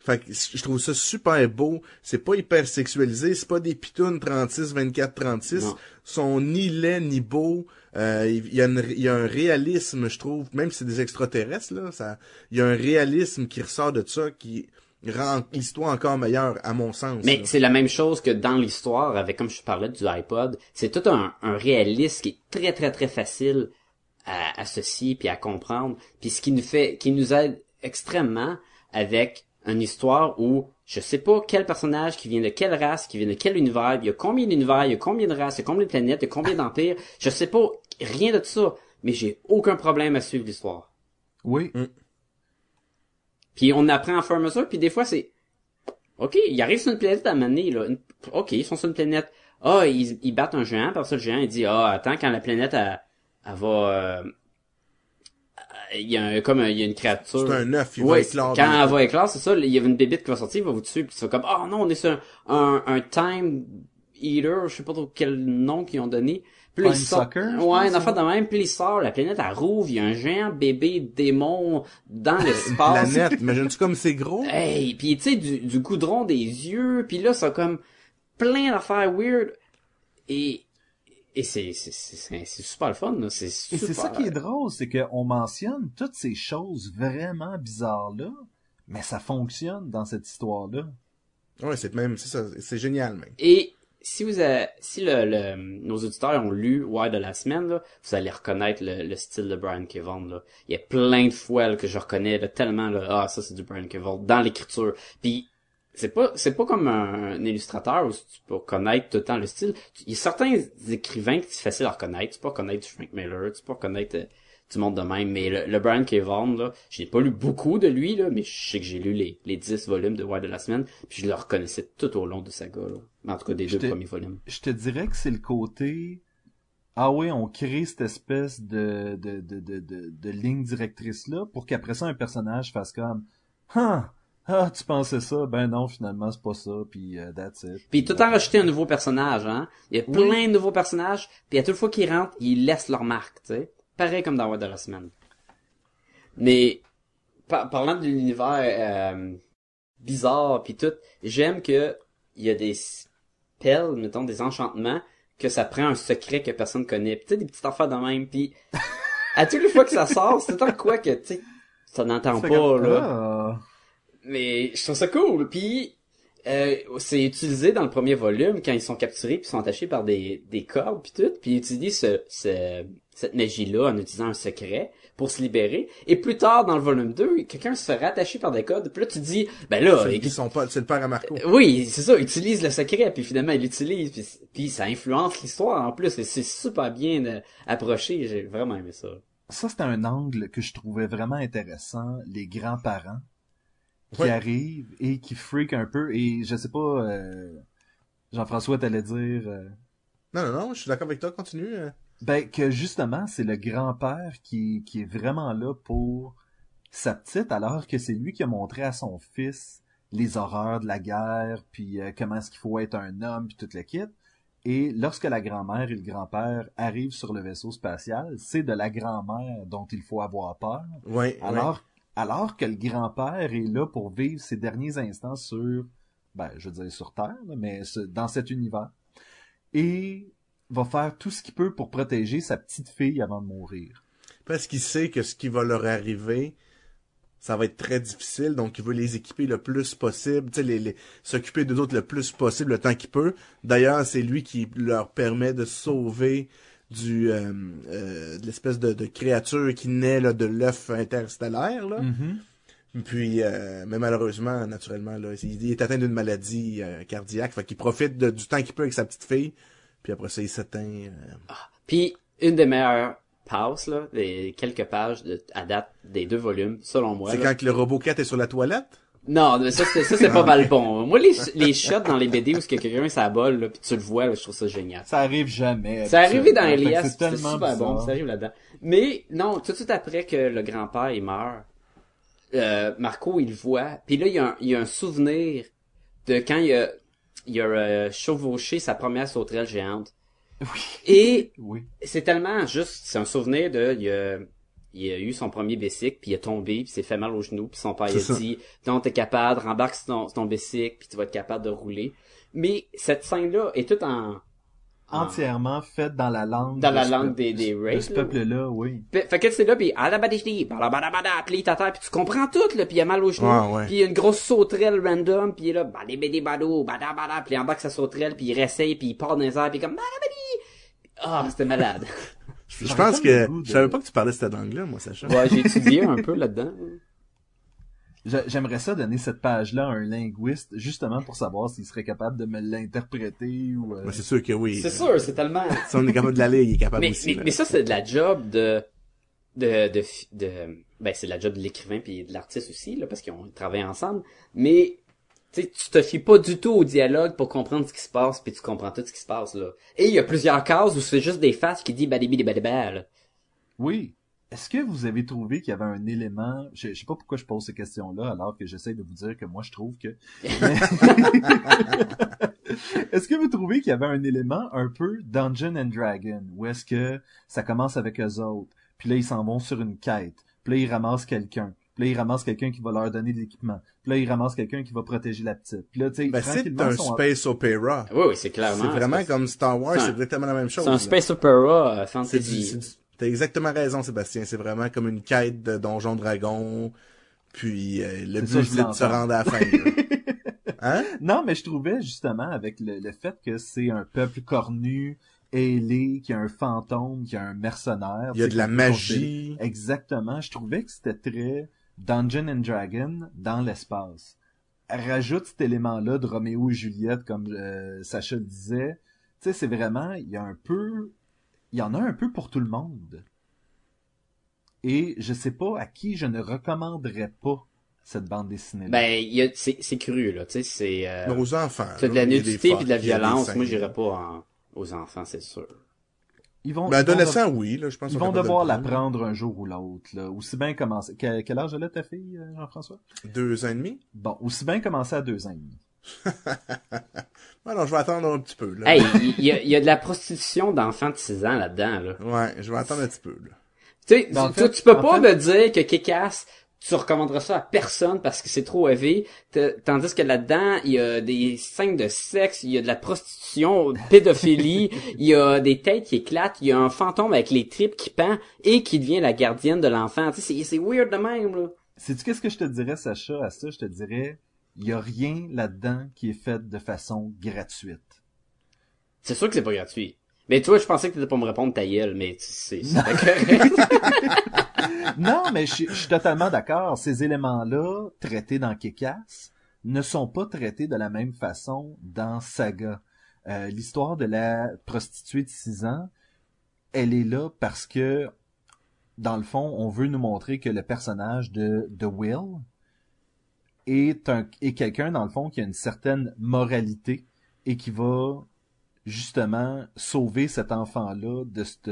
Fait que je trouve ça super beau. C'est pas hyper sexualisé, c'est pas des pitounes 36, 24, 36. Non. sont ni laids ni beaux. Euh, il y, a une- il y a un réalisme, je trouve, même si c'est des extraterrestres, là, ça, il y a un réalisme qui ressort de ça qui rend l'histoire encore meilleure, à mon sens. Mais c'est la même chose que dans l'histoire, avec comme je parlais du iPod, c'est tout un, un réalisme qui est très très très facile à associer puis à comprendre, puis ce qui nous fait, qui nous aide extrêmement avec une histoire où je sais pas quel personnage qui vient de quelle race, qui vient de quel univers, il y a combien d'univers, il y a combien de races, il y a combien de planètes, il y a combien d'empires, je sais pas rien de tout ça, mais j'ai aucun problème à suivre l'histoire. Oui, Puis on apprend à faire mesure, puis des fois c'est OK, ils arrivent sur une planète à mener là. Une- OK, ils sont sur une planète. Ah, ils, ils battent un géant, par ça le géant il dit "Ah, attends quand la planète elle, elle va euh, il y a un, comme un- il y a une créature. C'est un œuf, il Ouais, va éclore. Quand elle va éclore, c'est ça, il y a une bébite qui va sortir, il va vous tuer, puis tu fais comme "Ah non, on est sur un, un, un time eater, je sais pas trop quel nom qu'ils ont donné." Puis là, il Time sort- Ouais, une affaire de même, puis il sort, la planète elle rouvre, il y a un géant bébé démon dans Une [laughs] l'espace. planète, imagine-tu comme c'est gros? Hey, puis tu sais du, du goudron des yeux, puis là ça a comme plein d'affaires weird et et c'est c'est c'est c'est super le fun là, c'est Et super. c'est ça qui est drôle, c'est qu'on mentionne toutes ces choses vraiment bizarres-là, mais ça fonctionne dans cette histoire-là. Ouais, c'est même, c'est ça, c'est génial, même. Et si vous avez, si le, le- nos auditeurs ont lu Why de la semaine là, vous allez reconnaître le, le style de Brian Kevon là. Il y a plein de fois là, que je reconnais là, tellement là, ah ça c'est du Brian Kevon dans l'écriture. Puis c'est pas c'est pas comme un, un illustrateur où tu peux connaître tout le temps le style. Il y a certains écrivains qui c'est facile à reconnaître. Tu peux reconnaître du Frank Miller, tu peux reconnaître euh, du monde de même. Mais le, le Brian K. Vaughan, là, j'ai pas lu beaucoup de lui, là, mais je sais que j'ai lu les, les 10 volumes de Wire de la semaine, puis je le reconnaissais tout au long de saga, là. En tout cas, des deux J'étais- premiers volumes. Je te dirais que c'est le côté ah oui, on crée cette espèce de de de de de, ligne directrice là pour qu'après ça un personnage fasse comme ah ah tu pensais ça? Ben non finalement c'est pas ça puis euh, that's it. Puis tout le temps rajouter un nouveau personnage, hein. Il y a Oui. plein de nouveaux personnages, puis à toute fois qu'ils rentrent, ils laissent leur marque, tu sais. Pareil comme dans de la semaine. Mais, par- parlant de l'univers euh, bizarre puis tout, j'aime que il y a des spells, mettons, des enchantements, que ça prend un secret que personne connaît. Tu sais, des petites affaires de même, puis à toutes les fois que ça sort, c'est temps quoi que, tu sais, ça n'entend pas, comme, là. ah. Mais je trouve ça cool. Puis euh, c'est utilisé dans le premier volume quand ils sont capturés puis sont attachés par des, des cordes puis tout. Puis ils utilisent ce, ce- cette magie-là en utilisant un secret pour se libérer. Et plus tard dans le volume 2, quelqu'un se fait rattacher par des cordes. Puis là tu dis, ben là, Ils sont pas, c'est le père à Marco. oui, c'est ça, utilise le secret, puis finalement il l'utilise, puis, puis ça influence l'histoire en plus, et c'est super bien euh, approché, j'ai vraiment aimé ça. Ça c'était un angle que je trouvais vraiment intéressant, les grands-parents qui Ouais. arrivent et qui freak un peu et je sais pas euh, Jean-François t'allais dire euh, Non, non, non, je suis d'accord avec toi, continue. euh. Ben, que justement, c'est le grand-père qui, qui est vraiment là pour sa petite, alors que c'est lui qui a montré à son fils les horreurs de la guerre, puis euh, comment est-ce qu'il faut être un homme, puis toute le kit. Et lorsque la grand-mère et le grand-père arrivent sur le vaisseau spatial, c'est de la grand-mère dont il faut avoir peur. Ouais, Alors, alors que le grand-père est là pour vivre ses derniers instants sur, ben, je dire sur Terre, mais dans cet univers. Et va faire tout ce qu'il peut pour protéger sa petite fille avant de mourir. Parce qu'il sait que ce qui va leur arriver, ça va être très difficile, donc il veut les équiper le plus possible, les- s'occuper d'eux autres le plus possible le temps qu'il peut. D'ailleurs, c'est lui qui leur permet de sauver du euh, euh, de l'espèce de, de créature qui naît là, de l'œuf interstellaire. Là. Puis, euh, mais malheureusement, naturellement, là, il, est atteint d'une maladie euh, cardiaque, fait qu'il profite de- du temps qu'il peut avec sa petite fille. Puis après ça, il s'éteint. euh. Puis une des meilleures passes, là, des quelques pages de, à date des deux volumes, selon moi. c'est là. quand que le robot 4 est sur la toilette? Non, mais ça c'est ça c'est pas mal bon. Moi les les shots dans les BD où que quelqu'un s'abole là puis tu le vois, là, je trouve ça génial. Ça arrive jamais. C'est arrivé dans Elias, c'est c'était super bon, ça arrive là-dedans. Mais non, tout de suite après que le grand-père il meurt, euh, Marco il le voit, puis là il y, a un, il y a un souvenir de quand il a, il a euh, chevauché sa première sauterelle géante. Et Oui. c'est tellement juste, c'est un souvenir de, il a, il a eu son premier bicycle, puis il a tombé, puis s'est fait mal au genou, puis son père il a dit, donc t'es capable, rembarque sur ton, sur ton bicycle, puis tu vas être capable de rouler. Mais cette scène-là est toute en, en- Entièrement faite dans la langue. Dans la langue peuple- des- des de ce là. peuple-là, oui. Fait que c'est là, là, il t'attend, pis tu comprends tout, là, pis il a mal au genou, Ouais, ouais. pis il y a une grosse sauterelle random, pis il est là, badibidi badou, badabada, pis il embarque sa sauterelle, pis il réessaye, pis il part dans les airs, pis comme badabadi! Ah, c'était malade. [laughs] Je pense que de- je savais pas que tu parlais cette langue-là, moi, Sacha. ouais, j'ai étudié un peu là-dedans. J'a- J'aimerais ça donner cette page-là à un linguiste, justement pour savoir s'il serait capable de me l'interpréter ou... euh, Ouais, c'est sûr que oui. C'est sûr, c'est tellement... Si on est capable de la lire, il est capable mais, aussi. mais, mais ça, c'est de la job de, de, de, de, ben, c'est de la job de l'écrivain puis de l'artiste aussi, là, parce qu'ils ont travaillé ensemble. Mais, tu sais, tu te fies pas du tout au dialogue pour comprendre ce qui se passe puis tu comprends tout ce qui se passe, là. Et il y a plusieurs cases où c'est juste des faces qui disent badibi là. Oui. Est-ce que vous avez trouvé qu'il y avait un élément, je, je sais pas pourquoi je pose ces questions-là alors que j'essaie de vous dire que moi je trouve que... [laughs] est-ce que vous trouvez qu'il y avait un élément un peu Dungeon and Dragon où est-ce que ça commence avec eux autres, puis là ils s'en vont sur une quête, puis là ils ramassent quelqu'un, puis là ils ramassent quelqu'un qui va leur donner de l'équipement, puis là ils ramassent quelqu'un qui va protéger la petite, puis là tu sais Ben, c'est un sont- space opera. Oui, oui, c'est clairement. C'est vraiment comme Star Wars, c'est exactement la même chose. C'est un là. space opera euh, C'est fantasy. T'as exactement raison, Sébastien. C'est vraiment comme une quête de Donjon Dragon. Puis euh, le but, c'est de se rendre à la fin. là. [laughs] hein? Non, mais je trouvais justement avec le, le fait que c'est un peuple cornu, ailé, qui a un fantôme, qui a un mercenaire. Il y a de la magie. Exactement. Je trouvais que c'était très Dungeon and Dragon dans l'espace. Rajoute cet élément-là de Roméo et Juliette, comme euh, Sacha le disait. Tu sais, c'est vraiment, il y a un peu, il y en a un peu pour tout le monde. Et je sais pas à qui je ne recommanderais pas cette bande dessinée. Ben, il y a, c'est, c'est cru, là, tu sais, c'est, euh, Mais aux enfants. c'est de la nudité puis de la violence. Moi, j'irais pas en- aux enfants, c'est sûr. Ils vont, Ben, oui, là, je pense. Ils vont de devoir le la prendre. prendre un jour ou l'autre, là. Aussi bien commencer. Quel, quel âge elle a ta fille, euh, Jean-François? Deux ans et demi? Bon, aussi bien commencer à deux ans et demi. [laughs] Alors, je vais attendre un petit peu, là. Hey, il y, a, il y a de la prostitution d'enfants de 6 ans là-dedans, là. Ouais, je vais attendre un petit peu, là. Tu sais, Ben, en tu, fait- tu peux pas fait- me dire que Kick-Ass, tu recommanderas ça à personne parce que c'est trop t- tandis que là-dedans, il y a des scènes de sexe, il y a de la prostitution, pédophilie, [laughs] il y a des têtes qui éclatent, il y a un fantôme avec les tripes qui pend et qui devient la gardienne de l'enfant. Tu sais, c'est- c'est weird de même, là. Sais-tu qu'est-ce que je te dirais, Sacha, à ça? Je te dirais, il y a rien là-dedans qui est fait de façon gratuite. C'est sûr que c'est pas gratuit. Mais toi, je pensais que t'étais pas me répondre ta gueule, mais c'est [laughs] non, mais je, suis totalement d'accord. Ces éléments-là, traités dans Kick-Ass, ne sont pas traités de la même façon dans Saga. Euh, L'histoire de la prostituée de 6 ans, elle est là parce que, dans le fond, on veut nous montrer que le personnage de, de Will est, est quelqu'un, dans le fond, qui a une certaine moralité et qui va justement sauver cet enfant-là de cette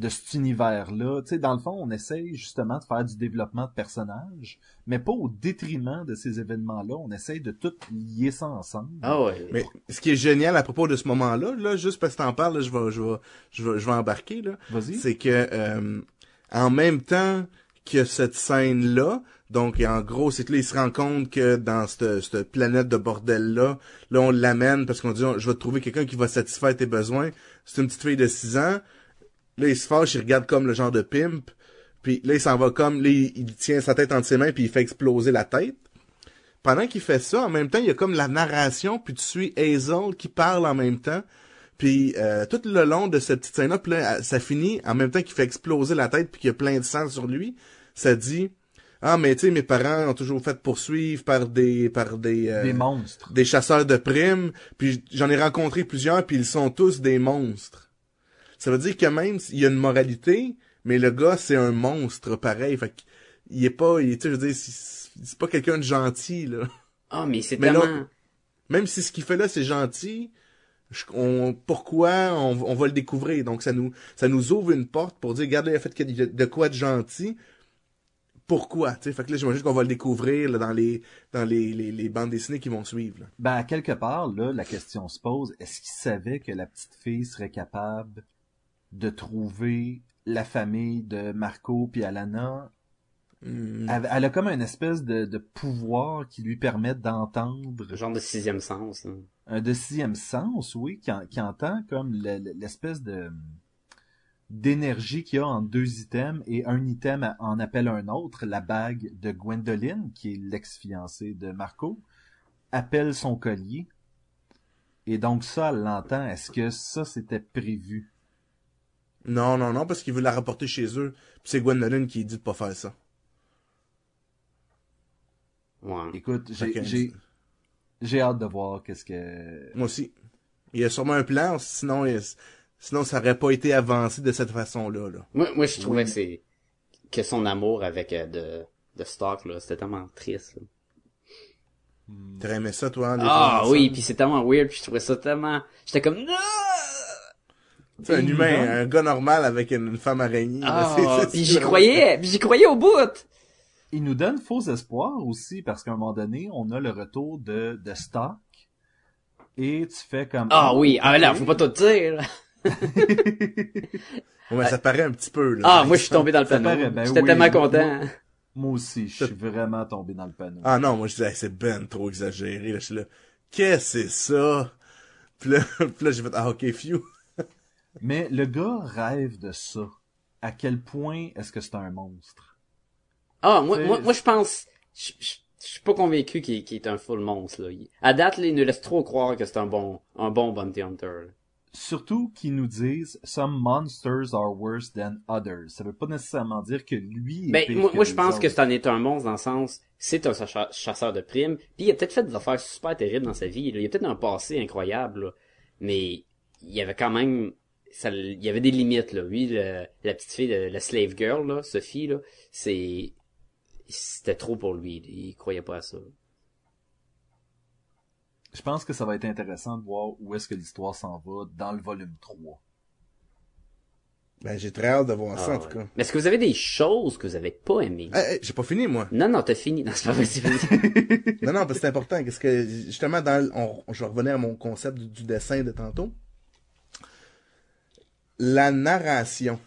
de cet univers-là. Tu sais, dans le fond, on essaye justement de faire du développement de personnages, mais pas au détriment de ces événements-là. On essaye de tout lier ça ensemble. Ah ouais. Mais ce qui est génial à propos de ce moment-là, là, juste parce que t'en parles, là, je vais, je vais, je vais, je vais embarquer, là. Vas-y. C'est que, euh, en même temps que cette scène-là, donc, en gros, c'est que là, il se rend compte que dans cette, planète de bordel-là, là, on l'amène parce qu'on dit, oh, je vais trouver quelqu'un qui va satisfaire tes besoins. C'est une petite fille de 6 ans. Là, il se fâche, il regarde comme le genre de pimp. Puis là, il s'en va comme, là, il, tient sa tête entre ses mains puis il fait exploser la tête. Pendant qu'il fait ça, en même temps, il y a comme la narration, puis tu suis Hazel qui parle en même temps. Puis euh, tout le long de cette petite scène-là, ça finit en même temps qu'il fait exploser la tête puis qu'il y a plein de sang sur lui. Ça dit Ah, mais tu sais, mes parents ont toujours fait poursuivre par des par des, euh, Des monstres. des chasseurs de primes, puis j'en ai rencontré plusieurs, puis ils sont tous des monstres. Ça veut dire que même s'il y a une moralité, mais le gars, c'est un monstre pareil. Fait qu'il est pas, il, tu sais, je veux dire, c'est pas quelqu'un de gentil, là. Ah, mais c'est là- tellement... Même si ce qu'il fait là, c'est gentil, je- on, pourquoi on, on va le découvrir? Donc, ça nous, ça nous ouvre une porte pour dire, regarde, là, il a fait de quoi de gentil. Pourquoi? Tu sais, fait que là, j'imagine qu'on va le découvrir là, dans les dans les, les, les bandes dessinées qui vont suivre. là. Ben, à quelque part, là, la question se pose, est-ce qu'il savait que la petite fille serait capable de trouver la famille de Marco puis Alana? Hmm. Elle, elle a comme une espèce de, de pouvoir qui lui permet d'entendre Le genre de sixième sens. hein. un de sixième sens, oui, qui, en- qui entend comme le- le- l'espèce de d'énergie qu'il y a en deux items et un item en appelle un autre, la bague de Gwendoline, qui est l'ex-fiancée de Marco, appelle son collier. Et donc ça, elle l'entend. Est-ce que ça, c'était prévu? Non, non, non, parce qu'il veut la rapporter chez eux. Puis c'est Gwendolyn qui dit de pas faire ça. Ouais. Écoute, j'ai j'ai hâte de voir qu'est-ce que... Moi aussi. Il y a sûrement un plan, sinon, il- sinon ça aurait pas été avancé de cette façon-là. Là. Moi, moi, je trouvais Oui. que c'est que son amour avec euh, de de Stark là, c'était tellement triste. là. T'aurais aimé ça, toi? les Ah oui, puis c'est tellement weird, puis je trouvais ça tellement j'étais comme non. C'est un humain, un gars normal avec une, femme araignée. là, Ah, c'est- c'est- puis c'est j'y croyais, puis j'y croyais au bout. Il nous donne faux espoir aussi, parce qu'à un moment donné, on a le retour de, de Stark, et tu fais comme... Ah oui, ah là, faut pas tout dire. Ouais, mais ça paraît un petit peu. Là, Ah, moi je suis tombé dans le panneau. ben J'étais oui, tellement moi- content. Moi aussi, je suis vraiment tombé dans le panneau. Ah non, moi je disais, Hey, c'est ben trop exagéré. Là, je suis là, qu'est-ce que c'est ça? Puis là, [laughs] là j'ai fait, ah ok, few. [laughs] Mais le gars rêve de ça. À quel point est-ce que c'est un monstre? Ah, moi, moi, moi, je pense, je, je, je suis pas convaincu qu'il est un full monstre, là. À date, là, il nous laisse trop croire que c'est un bon, un bon bounty hunter. Surtout qu'ils nous disent « Some monsters are worse than others ». Ça veut pas nécessairement dire que lui est Ben, pire moi, que moi, je pense que autres. un, est un monstre dans le sens, c'est un chasseur, de primes, puis il a peut-être fait des affaires super terribles dans sa vie, là. Il a peut-être un passé incroyable, là. Mais, il y avait quand même, ça, il y avait des limites là. Lui, le- la petite fille, le- la slave girl là, Sophie là, c'est, c'était trop pour lui. Il croyait pas à ça. Je pense que ça va être intéressant de voir où est-ce que l'histoire s'en va dans le volume 3. Ben, j'ai très hâte de voir ça, Ah, en tout ouais. cas. Mais est-ce que vous avez des choses que vous avez pas aimées? Eh, eh, j'ai pas fini, moi. Non, non, t'as fini. Non, c'est pas possible. [laughs] [laughs] Non, non, parce que c'est important. Qu'est-ce que, justement, dans, le- on, je vais revenir à mon concept du, du dessin de tantôt. La narration.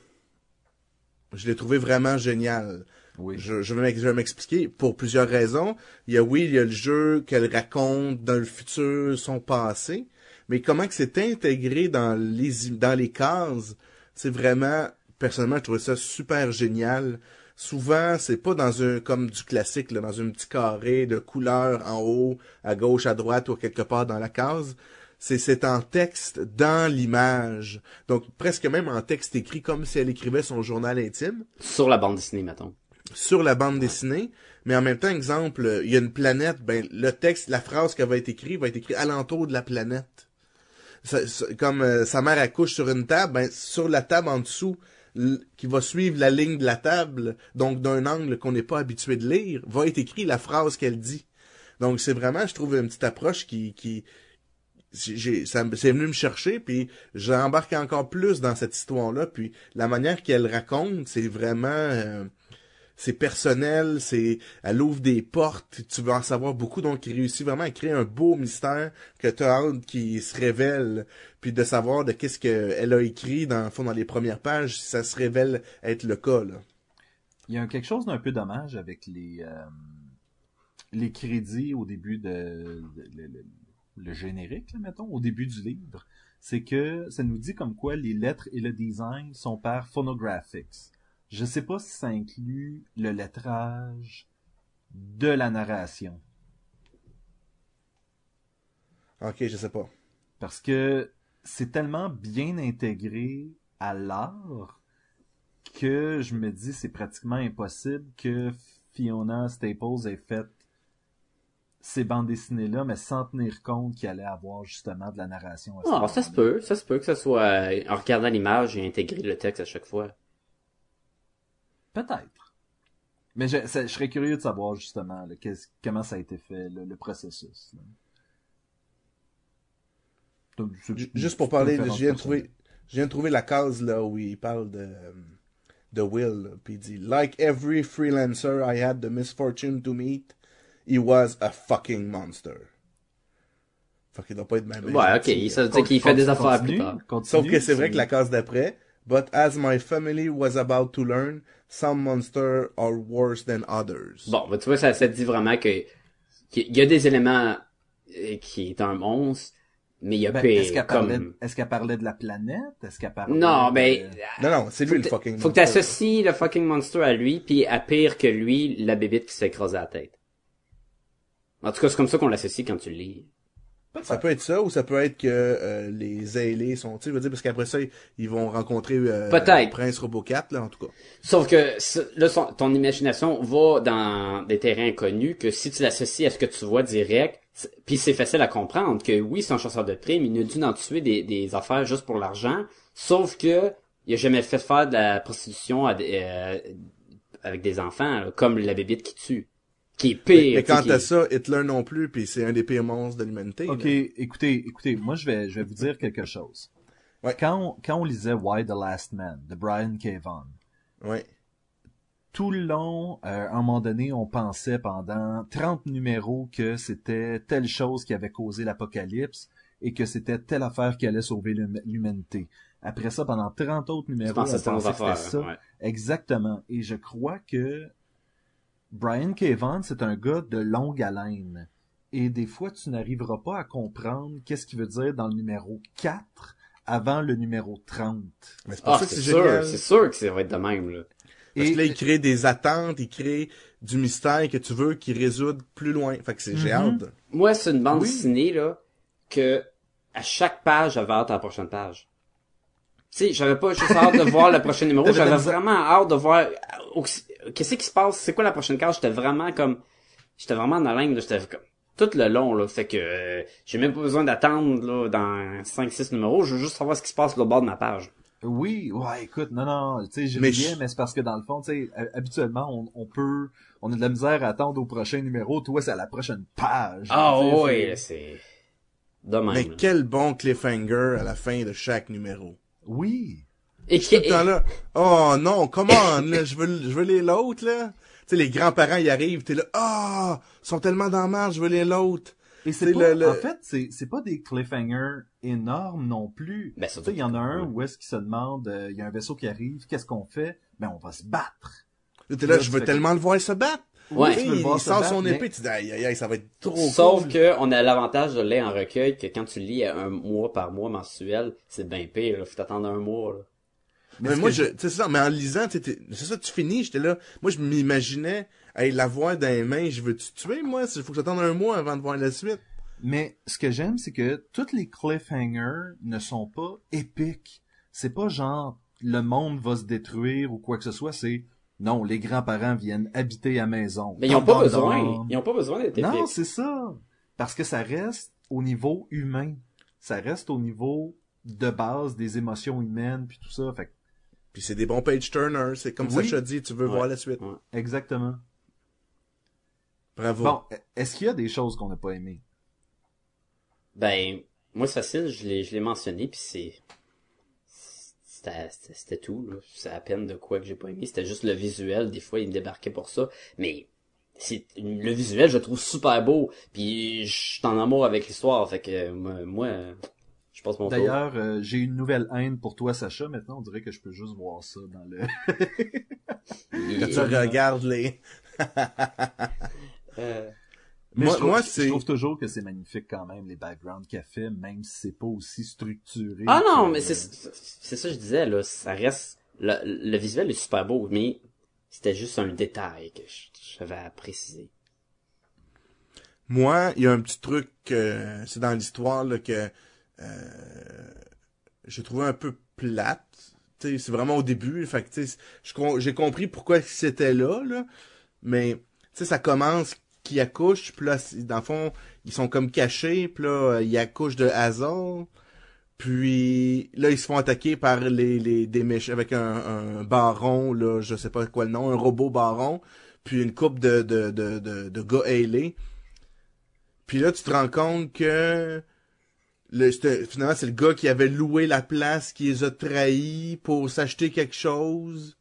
Je l'ai trouvé vraiment génial. Oui. Je, je vais m'expliquer pour plusieurs raisons. Il y a, oui, il y a le jeu qu'elle raconte dans le futur, son passé. Mais comment que c'est intégré dans les, dans les cases, c'est vraiment, personnellement, je trouvais ça super génial. Souvent, c'est pas dans un, comme du classique, là, dans un petit carré de couleurs en haut, à gauche, à droite ou quelque part dans la case. C'est, c'est en texte dans l'image. Donc, presque même en texte écrit comme si elle écrivait son journal intime Sur la bande dessinée, mettons. Sur la bande dessinée, mais en même temps, exemple, il y a une planète, ben le texte, la phrase qui va être écrite va être écrite alentour de la planète. Comme euh, sa mère accouche sur une table, ben sur la table en dessous, qui va suivre la ligne de la table, donc d'un angle qu'on n'est pas habitué de lire, va être écrit la phrase qu'elle dit. Donc c'est vraiment, je trouve, une petite approche qui, qui c'est venu me chercher, puis j'ai embarqué encore plus dans cette histoire-là, puis la manière qu'elle raconte, c'est vraiment, euh, c'est personnel, c'est, elle ouvre des portes, tu veux en savoir beaucoup, donc il réussit vraiment à créer un beau mystère que tu as qui se révèle, puis de savoir de qu'est-ce qu'elle a écrit dans, fond, dans les premières pages, si ça se révèle être le cas, là. Il y a quelque chose d'un peu dommage avec les euh, les crédits au début de, le générique, là, mettons, au début du livre. C'est que ça nous dit comme quoi les lettres et le design sont par Phonographics. Je sais pas si ça inclut le lettrage de la narration. Ok, je sais pas. Parce que c'est tellement bien intégré à l'art que je me dis c'est pratiquement impossible que Fiona Staples ait fait ces bandes dessinées-là, mais sans tenir compte qu'il allait avoir justement de la narration. à ce Ah, ça se peut. Ça se peut que ça soit euh, en regardant l'image et intégrer le texte à chaque fois. Peut-être. Mais je, ça- je serais curieux de savoir justement là, comment ça a été fait, le processus. Donc, Juste pour parler, je viens de trouver, je viens de trouver la case là où il parle de, de Will, puis il dit Like every freelancer I had the misfortune to meet, he was a fucking monster. Fait qu'il doit pas être même. Ouais, ok. Ça veut dire qu'il fait des affaires plus Continue, tard. continue, Sauf que c'est vrai que la case d'après, but as my family was about to learn, some monsters are worse than others. Bon, bah, tu vois, ça, ça te dit vraiment que qu'il y a des éléments euh, qui est un monstre, mais il y a Ben, pire, est-ce qu'elle parlait, comme... est-ce qu'elle parlait de la planète? Est-ce qu'elle parlait Non, de- ben, Non, non, c'est lui le faut fucking que monster. t'associes le fucking monster à lui, puis à pire que lui, la bébite qui s'est écrasée la tête. En tout cas, c'est comme ça qu'on l'associe quand tu le lis. Ça peut être ça, ou ça peut être que euh, les ailés sont, tu sais, dire, parce qu'après ça, ils- vont rencontrer euh, Peut-être. Prince Robocat, là, en tout cas. Sauf que là, son- ton imagination va dans des terrains inconnus que si tu l'associes à ce que tu vois direct, puis c'est facile à comprendre que oui, c'est un chasseur de primes, il a dû en tuer des, des affaires juste pour l'argent, sauf que il a jamais fait faire de la prostitution à des, euh, avec des enfants, là, comme la bébite qui tue, qui est pire. Mais, mais qui- t'as ça, Hitler non plus, puis c'est un des pires monstres de l'humanité. Ok, là. écoutez, écoutez, moi je vais, je vais vous dire quelque chose. Ouais. Quand, on, quand on lisait Why the Last Man de Brian K. Vaughan, Ouais. tout le long, euh, à un moment donné, on pensait pendant 30 numéros que c'était telle chose qui avait causé l'apocalypse et que c'était telle affaire qui allait sauver l'hum- l'humanité. Après ça, pendant 30 autres numéros, on pensait que c'était ça. ouais. Exactement. Et je crois que Brian K. C'est un gars de longue haleine. Et des fois, tu n'arriveras pas à comprendre qu'est-ce qu'il veut dire dans le numéro 4 avant le numéro 30. Mais c'est Ah, ça que c'est c'est sûr, génial. c'est sûr que ça va être de même, là. Parce Et- que là, il crée des attentes, il crée du mystère que tu veux qu'il résoudre plus loin. Fait que c'est, j'ai Mhm. hâte. Moi, c'est une bande Oui. dessinée, là, que à chaque page, j'avais hâte à la prochaine page. Sais, j'avais pas juste hâte de voir le prochain numéro, la j'avais vraiment hâte de voir qu'est-ce qui se passe, c'est quoi la prochaine case, j'étais vraiment comme, j'étais vraiment en haleine, là, j'étais comme, tout le long, là. Fait que euh, j'ai même pas besoin d'attendre là dans 5-6 numéros. Je veux juste savoir ce qui se passe au bord de ma page. Oui, ouais, écoute, non, non, tu sais, je Mais je- mais c'est parce que dans le fond, tu sais, habituellement, on, on peut, on a de la misère à attendre au prochain numéro. Toi, c'est à la prochaine page. Ah ouais, c'est- même. Mais quel bon cliffhanger à la fin de chaque numéro. Oui. Et Tout le qui- temps là. Oh non, comment là, je veux, je veux les l'autre là. Tu sais, les grands-parents y arrivent, t'es là, ah, ils sont tellement dans la je veux les l'autre. Et C'est pas, le- le- en fait, c'est, c'est pas des cliffhangers énormes non plus. Ben, tu surtout sais, il y en a un ouais. où est-ce qu'il se demande, euh, il y a un vaisseau qui arrive, qu'est-ce qu'on fait? Ben, on va se battre. T'es là, Là, je veux tellement le voir se battre. Ouais. Tu sais, il, sort son mais- épée, tu dis, aïe, aïe, aïe, ça va être trop Sauf cool. que on a l'avantage de lait en recueil que quand tu lis à un mois par mois mensuel, c'est bien pire. Là. Faut t'attendre un mois. Là. Mais moi, que je, tu sais, c'est ça, mais en lisant, tu sais, t'es- c'est ça, tu finis, j'étais là. Moi, je m'imaginais, hey, la voir dans les mains, je veux tu tuer, moi? Il faut que j'attende un mois avant de voir la suite. Mais ce que j'aime, c'est que tous les cliffhangers ne sont pas épiques. C'est pas genre le monde va se détruire ou quoi que ce soit. C'est non, les grands-parents viennent habiter à maison. Mais ils ont Dom, pas besoin. Ils ont pas besoin d'être Non, c'est ça. Parce que ça reste au niveau humain. Ça reste au niveau de base des émotions humaines puis tout ça. Fait que, Puis c'est des bons page turners, c'est comme Oui. ça, je te dis, tu veux Ouais. voir la suite. Ouais. exactement. Bravo. Bon, est-ce qu'il y a des choses qu'on n'a pas aimées? Ben, moi c'est facile, je l'ai, je l'ai mentionné, puis c'est, c'était, tout. Là. C'est à peine de quoi que j'ai pas aimé. C'était juste le visuel. Des fois, il me débarquait pour ça, mais c'est le visuel, je le trouve super beau. Puis je suis en amour avec l'histoire, fait que moi, moi, je passe mon tour. D'ailleurs, euh, j'ai une nouvelle haine pour toi, Sacha. Maintenant, on dirait que je peux juste voir ça dans le... [laughs] Quand tu regardes les... euh, Mais Moi- je trouve, moi, je trouve toujours que c'est magnifique quand même, les backgrounds qu'elle fait, même si c'est pas aussi structuré. Ah non, que- mais c'est, c'est ça que je disais, là. Ça reste, le, le visuel est super beau, mais c'était juste un détail que je- j'avais à préciser. Moi, il y a un petit truc, euh, c'est dans l'histoire là, que euh, j'ai trouvé un peu plate. Tu sais, c'est vraiment au début. Fait que, tu sais, je com- j'ai compris pourquoi c'était là, là. Mais tu sais, ça commence qu'ils accouchent, puis là, dans le fond, ils sont comme cachés, puis là, euh, ils accouchent de Hazard. Puis là, ils se font attaquer par les, les des méchants avec un, baron, là, je sais pas quoi le nom, un robot baron, puis une coupe de, de, de, de, de gars ailés. Puis là, tu te rends compte que le, finalement, c'est le gars qui avait loué la place, qui les a trahis pour s'acheter quelque chose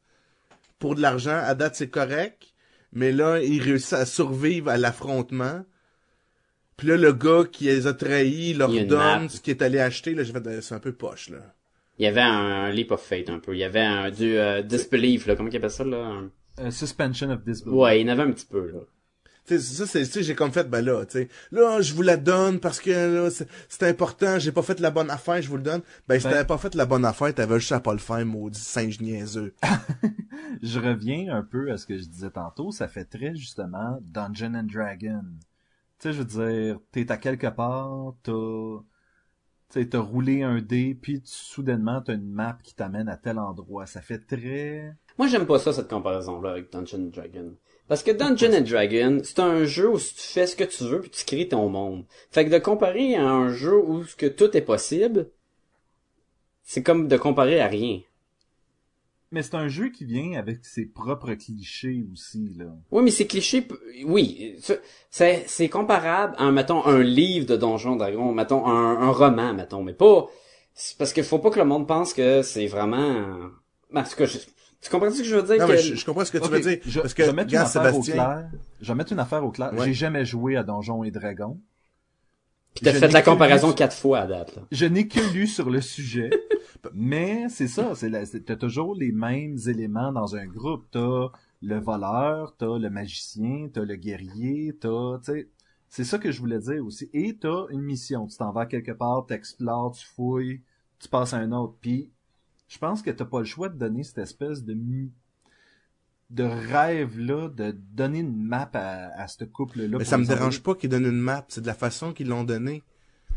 pour de l'argent. À date, c'est correct. Mais là, il réussit à survivre à l'affrontement. Puis là, le gars qui les a trahis leur Il donne ce qu'il est allé acheter. Là, j'ai fait, c'est un peu poche, là. Il y avait un, leap of faith un peu. Il y avait un du euh, disbelief là, comment il appelle ça là? Un- Euh, suspension of disbelief. Ouais, il y en avait un petit peu là. Tu sais, ça, c'est, j'ai comme fait, ben là, tu sais, là, je vous la donne parce que là, c'est, important, j'ai pas fait la bonne affaire, je vous le donne. Ben, si Ben- t'avais pas fait la bonne affaire, t'avais juste à pas le faire, maudit singe niaiseux. [laughs] Je reviens un peu à ce que je disais tantôt. Ça fait très, justement, Dungeon and Dragon. Tu sais, je veux dire, t'es à quelque part, t'as... Tu sais, t'as roulé un dé, puis tu- soudainement, t'as une map qui t'amène à tel endroit. Ça fait très... Moi j'aime pas ça cette comparaison là avec Dungeon Dragon. Parce que Dungeon and Dragon, c'est un jeu où tu fais ce que tu veux puis tu crées ton monde. Fait que de comparer à un jeu où ce que tout est possible, c'est comme de comparer à rien. Mais c'est un jeu qui vient avec ses propres clichés aussi, là. Oui, mais c'est cliché. p- Oui, c'est c'est comparable à, mettons, un livre de Donjon Dragon, mettons, un, un roman, mettons, mais pas... Parce qu'il faut pas que le monde pense que c'est vraiment... En tout cas, je- tu comprends ce que je veux dire? Non, que- mais je, je comprends ce que tu veux dire. Je, parce que, je vais mettre une regarde, affaire Sébastien, au clair. Je vais mettre une affaire au clair. Ouais. J'ai jamais joué à Donjons et Dragons. Puis t'as fait la comparaison lu- quatre fois à date, là. Je n'ai que lu sur le sujet, [laughs] mais c'est ça, c'est la- t'as toujours les mêmes éléments dans un groupe. T'as le voleur, t'as le magicien, t'as le guerrier, t'as, c'est ça que je voulais dire aussi. Et t'as une mission, tu t'en vas quelque part, t'explores, tu fouilles, tu passes à un autre. Puis, je pense que t'as pas le choix de donner cette espèce de de rêve là, de donner une map à, à ce couple-là. mais pour ça me dérange pas qu'ils donnent une map, c'est de la façon qu'ils l'ont donnée.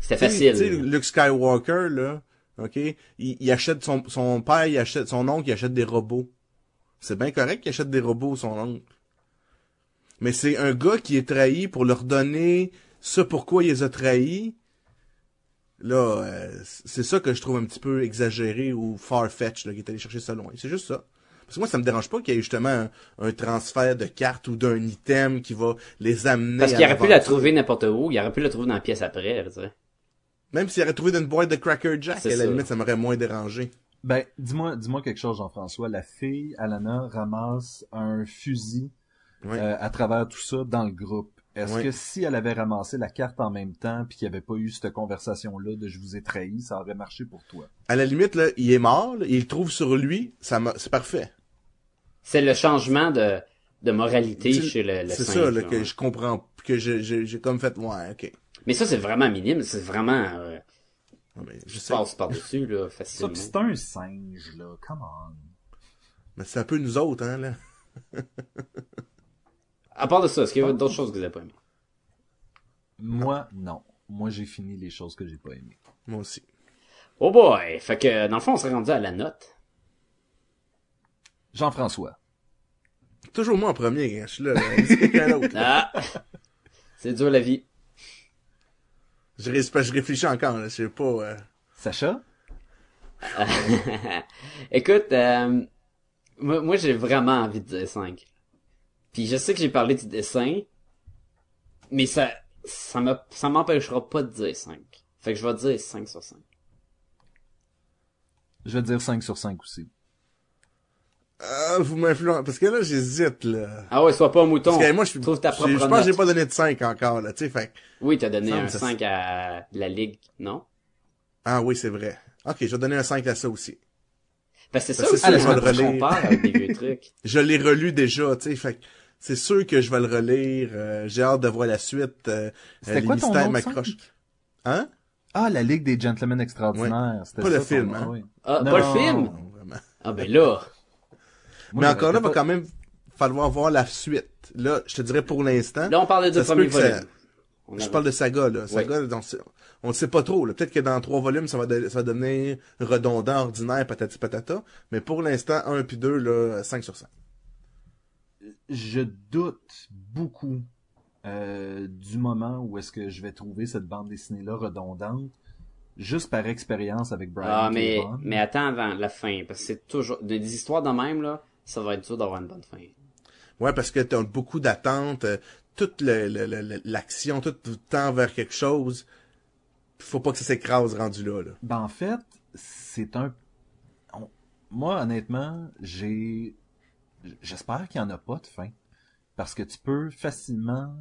C'était facile. Tu sais, Luke Skywalker, là, ok, il, il achète son, son père, il achète, son oncle, il achète des robots. C'est bien correct qu'il achète des robots, son oncle. Mais c'est un gars qui est trahi pour leur donner ça pourquoi il les a trahis, là, euh, c'est ça que je trouve un petit peu exagéré ou far-fetched, là, qu'il est allé chercher ça loin. C'est juste ça. Parce que moi, ça me dérange pas qu'il y ait justement un, un transfert de cartes ou d'un item qui va les amener Parce qu'il aurait pu la trouver n'importe où, il aurait pu la trouver dans la pièce après, tu sais. Même s'il aurait trouvé dans une boîte de Cracker Jack, C'est à la ça. limite, ça m'aurait moins dérangé. Ben, dis-moi, dis-moi quelque chose, Jean-François. La fille, Alana, ramasse un fusil euh, à travers tout ça dans le groupe. Est-ce que si elle avait ramassé la carte en même temps puis qu'il n'y avait pas eu cette conversation-là de je vous ai trahi, ça aurait marché pour toi? À la limite, là, il est mort, là, il le trouve sur lui, ça c'est parfait. C'est le changement de, de moralité chez le, le C'est ça, là, que je comprends, que je- je- j'ai comme fait, ouais, ok. Mais ça, c'est vraiment minime, c'est vraiment, euh, mais je sais. passes par-dessus, là, [laughs] Ça, facilement. pis c'est un singe, là. Come on. Mais c'est un peu nous autres, hein, là. [laughs] À part de ça, est-ce qu'il y a d'autres choses que vous avez pas aimées? Moi, non. Moi, j'ai fini les choses que j'ai pas aimées. Moi aussi. Oh boy! Fait que, dans le fond, on serait rendu à la note. Jean-François. Toujours moi en premier, hein, je suis là, là. C'est quelqu'un d'autre. là. [laughs] Ah! c'est dur la vie. Je, ré- je réfléchis encore, là, je sais pas, euh, Sacha? [laughs] Écoute, euh, moi, moi, j'ai vraiment envie de dire 5. Puis je sais que j'ai parlé du dessin, mais ça, ça me, ça m'empêchera pas de dire 5. Fait que je vais dire 5 sur 5. Je vais dire 5 sur 5 aussi. Ah, vous m'influencez. Parce que là, j'hésite, là. Ah ouais, sois pas un mouton. Parce que moi, je, Trouve ta je- propre je pense que j'ai pas donné de 5 encore, là, tu sais, fait que- Oui, t'as donné un ça- 5 à la Ligue, non? Ah oui, c'est vrai. Ok, je vais donner un 5 à ça aussi. Parce que c'est ça que aussi, ça, je vais quand le relire. compare avec des vieux trucs. [laughs] Je l'ai relu déjà, tu sais, fait que c'est sûr que je vais le relire. euh, j'ai hâte de voir la suite. Euh, C'était quoi ton mystères nom cinq? Hein? Ah, la Ligue des Gentlemen Extraordinaires. Pas ça, le film, hein? oui. Ah, Non. pas le film? Non, vraiment. Ah ben là. Moi, Mais encore là, va pas- quand même falloir voir la suite. Là, je te dirais pour l'instant. Là, on deux que ça- volumes. On Je parle de saga, là. Saga, on, le sait pas trop. là. Peut-être que dans trois volumes, ça va, de- ça va devenir redondant, ordinaire, patati patata. Mais pour l'instant, 1 puis 2, là, 5 sur 5. Je doute beaucoup euh, du moment où est-ce que je vais trouver cette bande dessinée-là redondante, juste par expérience avec Brian Ah, mais, mais attends avant la fin, parce que c'est toujours, des histoires de même, là, ça va être dur d'avoir une bonne fin. Ouais, parce que t'as beaucoup d'attentes, euh, toute le- le- le- le- l'action, tout tend vers quelque chose. Faut pas que ça s'écrase rendu là, là. Ben, en fait, c'est un... on- Moi, honnêtement, j'ai... J'espère qu'il n'y en a pas de fin. Parce que tu peux facilement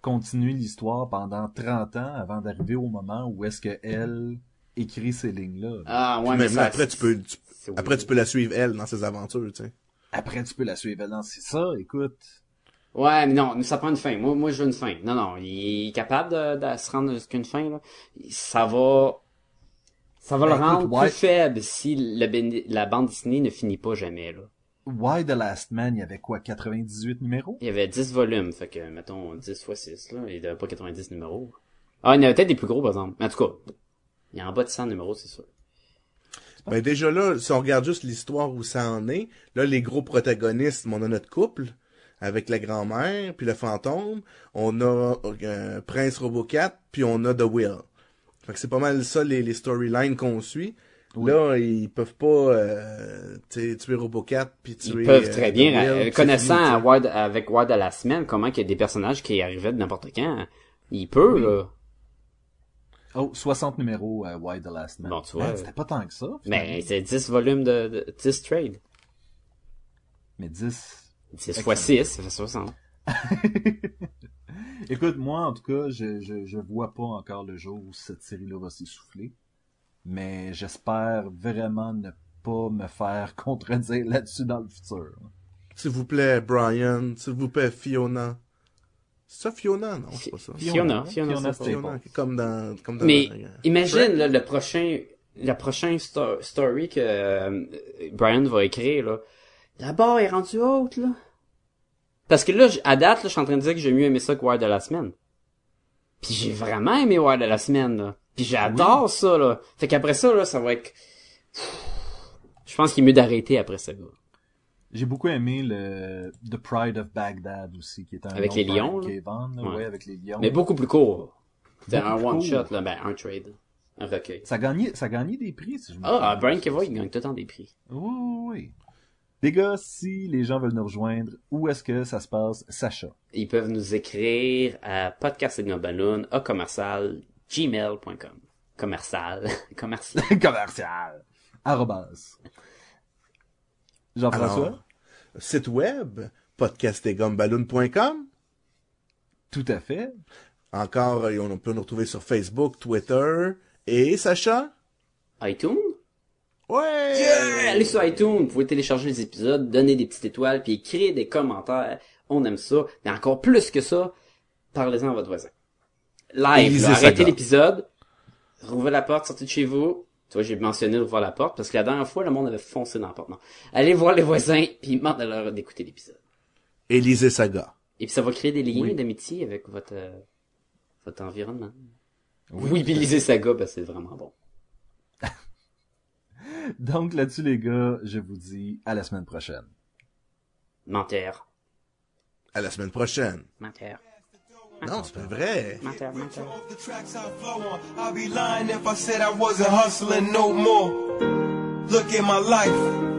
continuer l'histoire pendant 30 ans avant d'arriver au moment où est-ce que elle écrit ces lignes-là. Ah, ouais, mais ça, après, tu peux, tu- après, tu peux la suivre elle dans ses aventures, tu sais. Après, tu peux la suivre. Non, c'est ça, écoute. Ouais, mais non, ça prend une fin. Moi, moi, je veux une fin. Non, non, il est capable de, de se rendre jusqu'à une fin, là. Ça va, ça va Ben, le rendre écoute, ouais. plus faible si le ben- la bande dessinée ne finit pas jamais, là. Why the Last Man, il y avait quoi, 98 numéros? Il y avait 10 volumes, fait que, mettons, 10 fois 6, là. Il n'y avait pas 90 numéros. Ah, il y en avait peut-être des plus gros, par exemple. Mais en tout cas, il y a en bas de 100 numéros, c'est sûr. Ben déjà là, si on regarde juste l'histoire où ça en est, là les gros protagonistes, on a notre couple avec la grand-mère puis le fantôme, on a euh, Prince Robocat puis on a The Will. Fait que c'est pas mal ça les, les storylines qu'on suit. Là, ils peuvent pas euh, tu sais, tuer Robocat puis tuer Ils peuvent euh, très bien, Will, euh, connaissant à. Ward, avec Ward de la semaine, comment qu'il y a des personnages qui arrivaient de n'importe quand. Il peut, là. Oh, 60 numéros, euh, Why the Last Man. Bon, tu vois. Man, C'était pas tant que ça. Mais c'est 10 volumes de, de 10 trades. Mais 10. 10 fois 6, ça fait 60. [laughs] Écoute, moi, en tout cas, je, je, je vois pas encore le jour où cette série-là va s'essouffler. Mais j'espère vraiment ne pas me faire [laughs] contredire là-dessus dans le futur. S'il vous plaît, Brian, s'il vous plaît, Fiona. C'est ça Fiona? Non, c'est pas ça. Fiona, Fiona, Fiona c'est Staples. Fiona, comme dans comme dans Mais imagine là, le prochain la prochaine sto- story que euh, Brian va écrire là. D'abord, il est rendu haute là. Parce que là, à date, là, je suis en train de dire que j'ai mieux aimé ça que Wire de la semaine. Puis j'ai vraiment aimé Wire de la semaine là. Puis j'adore ça là. Fait qu'après ça là, ça va être Je pense qu'il est mieux d'arrêter après ça. Là. J'ai beaucoup aimé le The Pride of Baghdad aussi, qui est un Avec les lions, là? K. Vaughan, là, Ouais. ouais, avec les lions. Mais beaucoup plus court. C'était un one court. shot, là, ben, un trade. Un recueil. Ça gagné, ça gagné des prix, si je me Ah. Brian Kevoy, il gagne tout le temps des prix. Oui, oui, oui. Les gars, si les gens veulent nous rejoindre, où est-ce que ça se passe, Sacha? Ils peuvent nous écrire à podcastsignoballoon, à commercial, gmail.com. Commercial. [laughs] commercial. [laughs] Commercial. Arrobas. Jean-François? Site web, podcastetgumballoon.com. Tout à fait. Encore, euh, on peut nous retrouver sur Facebook, Twitter. Et Sacha? iTunes? Ouais! Yeah! Allez sur iTunes, vous pouvez télécharger les épisodes, donner des petites étoiles, puis écrire des commentaires. On aime ça. Mais encore plus que ça, parlez-en à votre voisin. Live, là, arrêtez l'épisode, rouvrez la porte, sortez de chez vous. Tu vois, j'ai mentionné d'ouvrir la porte, parce que la dernière fois, le monde avait foncé dans la porte. Non. Allez voir les voisins, puis demandez-leur d'écouter l'épisode. Et lisez Saga. Et puis ça va créer des liens Oui. d'amitié avec votre, euh, votre environnement. Oui, puis lisez Saga, parce que c'est vraiment bon. [laughs] Donc là-dessus, les gars, je vous dis à la semaine prochaine. Menteur. À la semaine prochaine. Menteur. Non, c'est pas vrai. Menteur, menteur. I'd be lying if I said I wasn't hustling no more. Look at my life.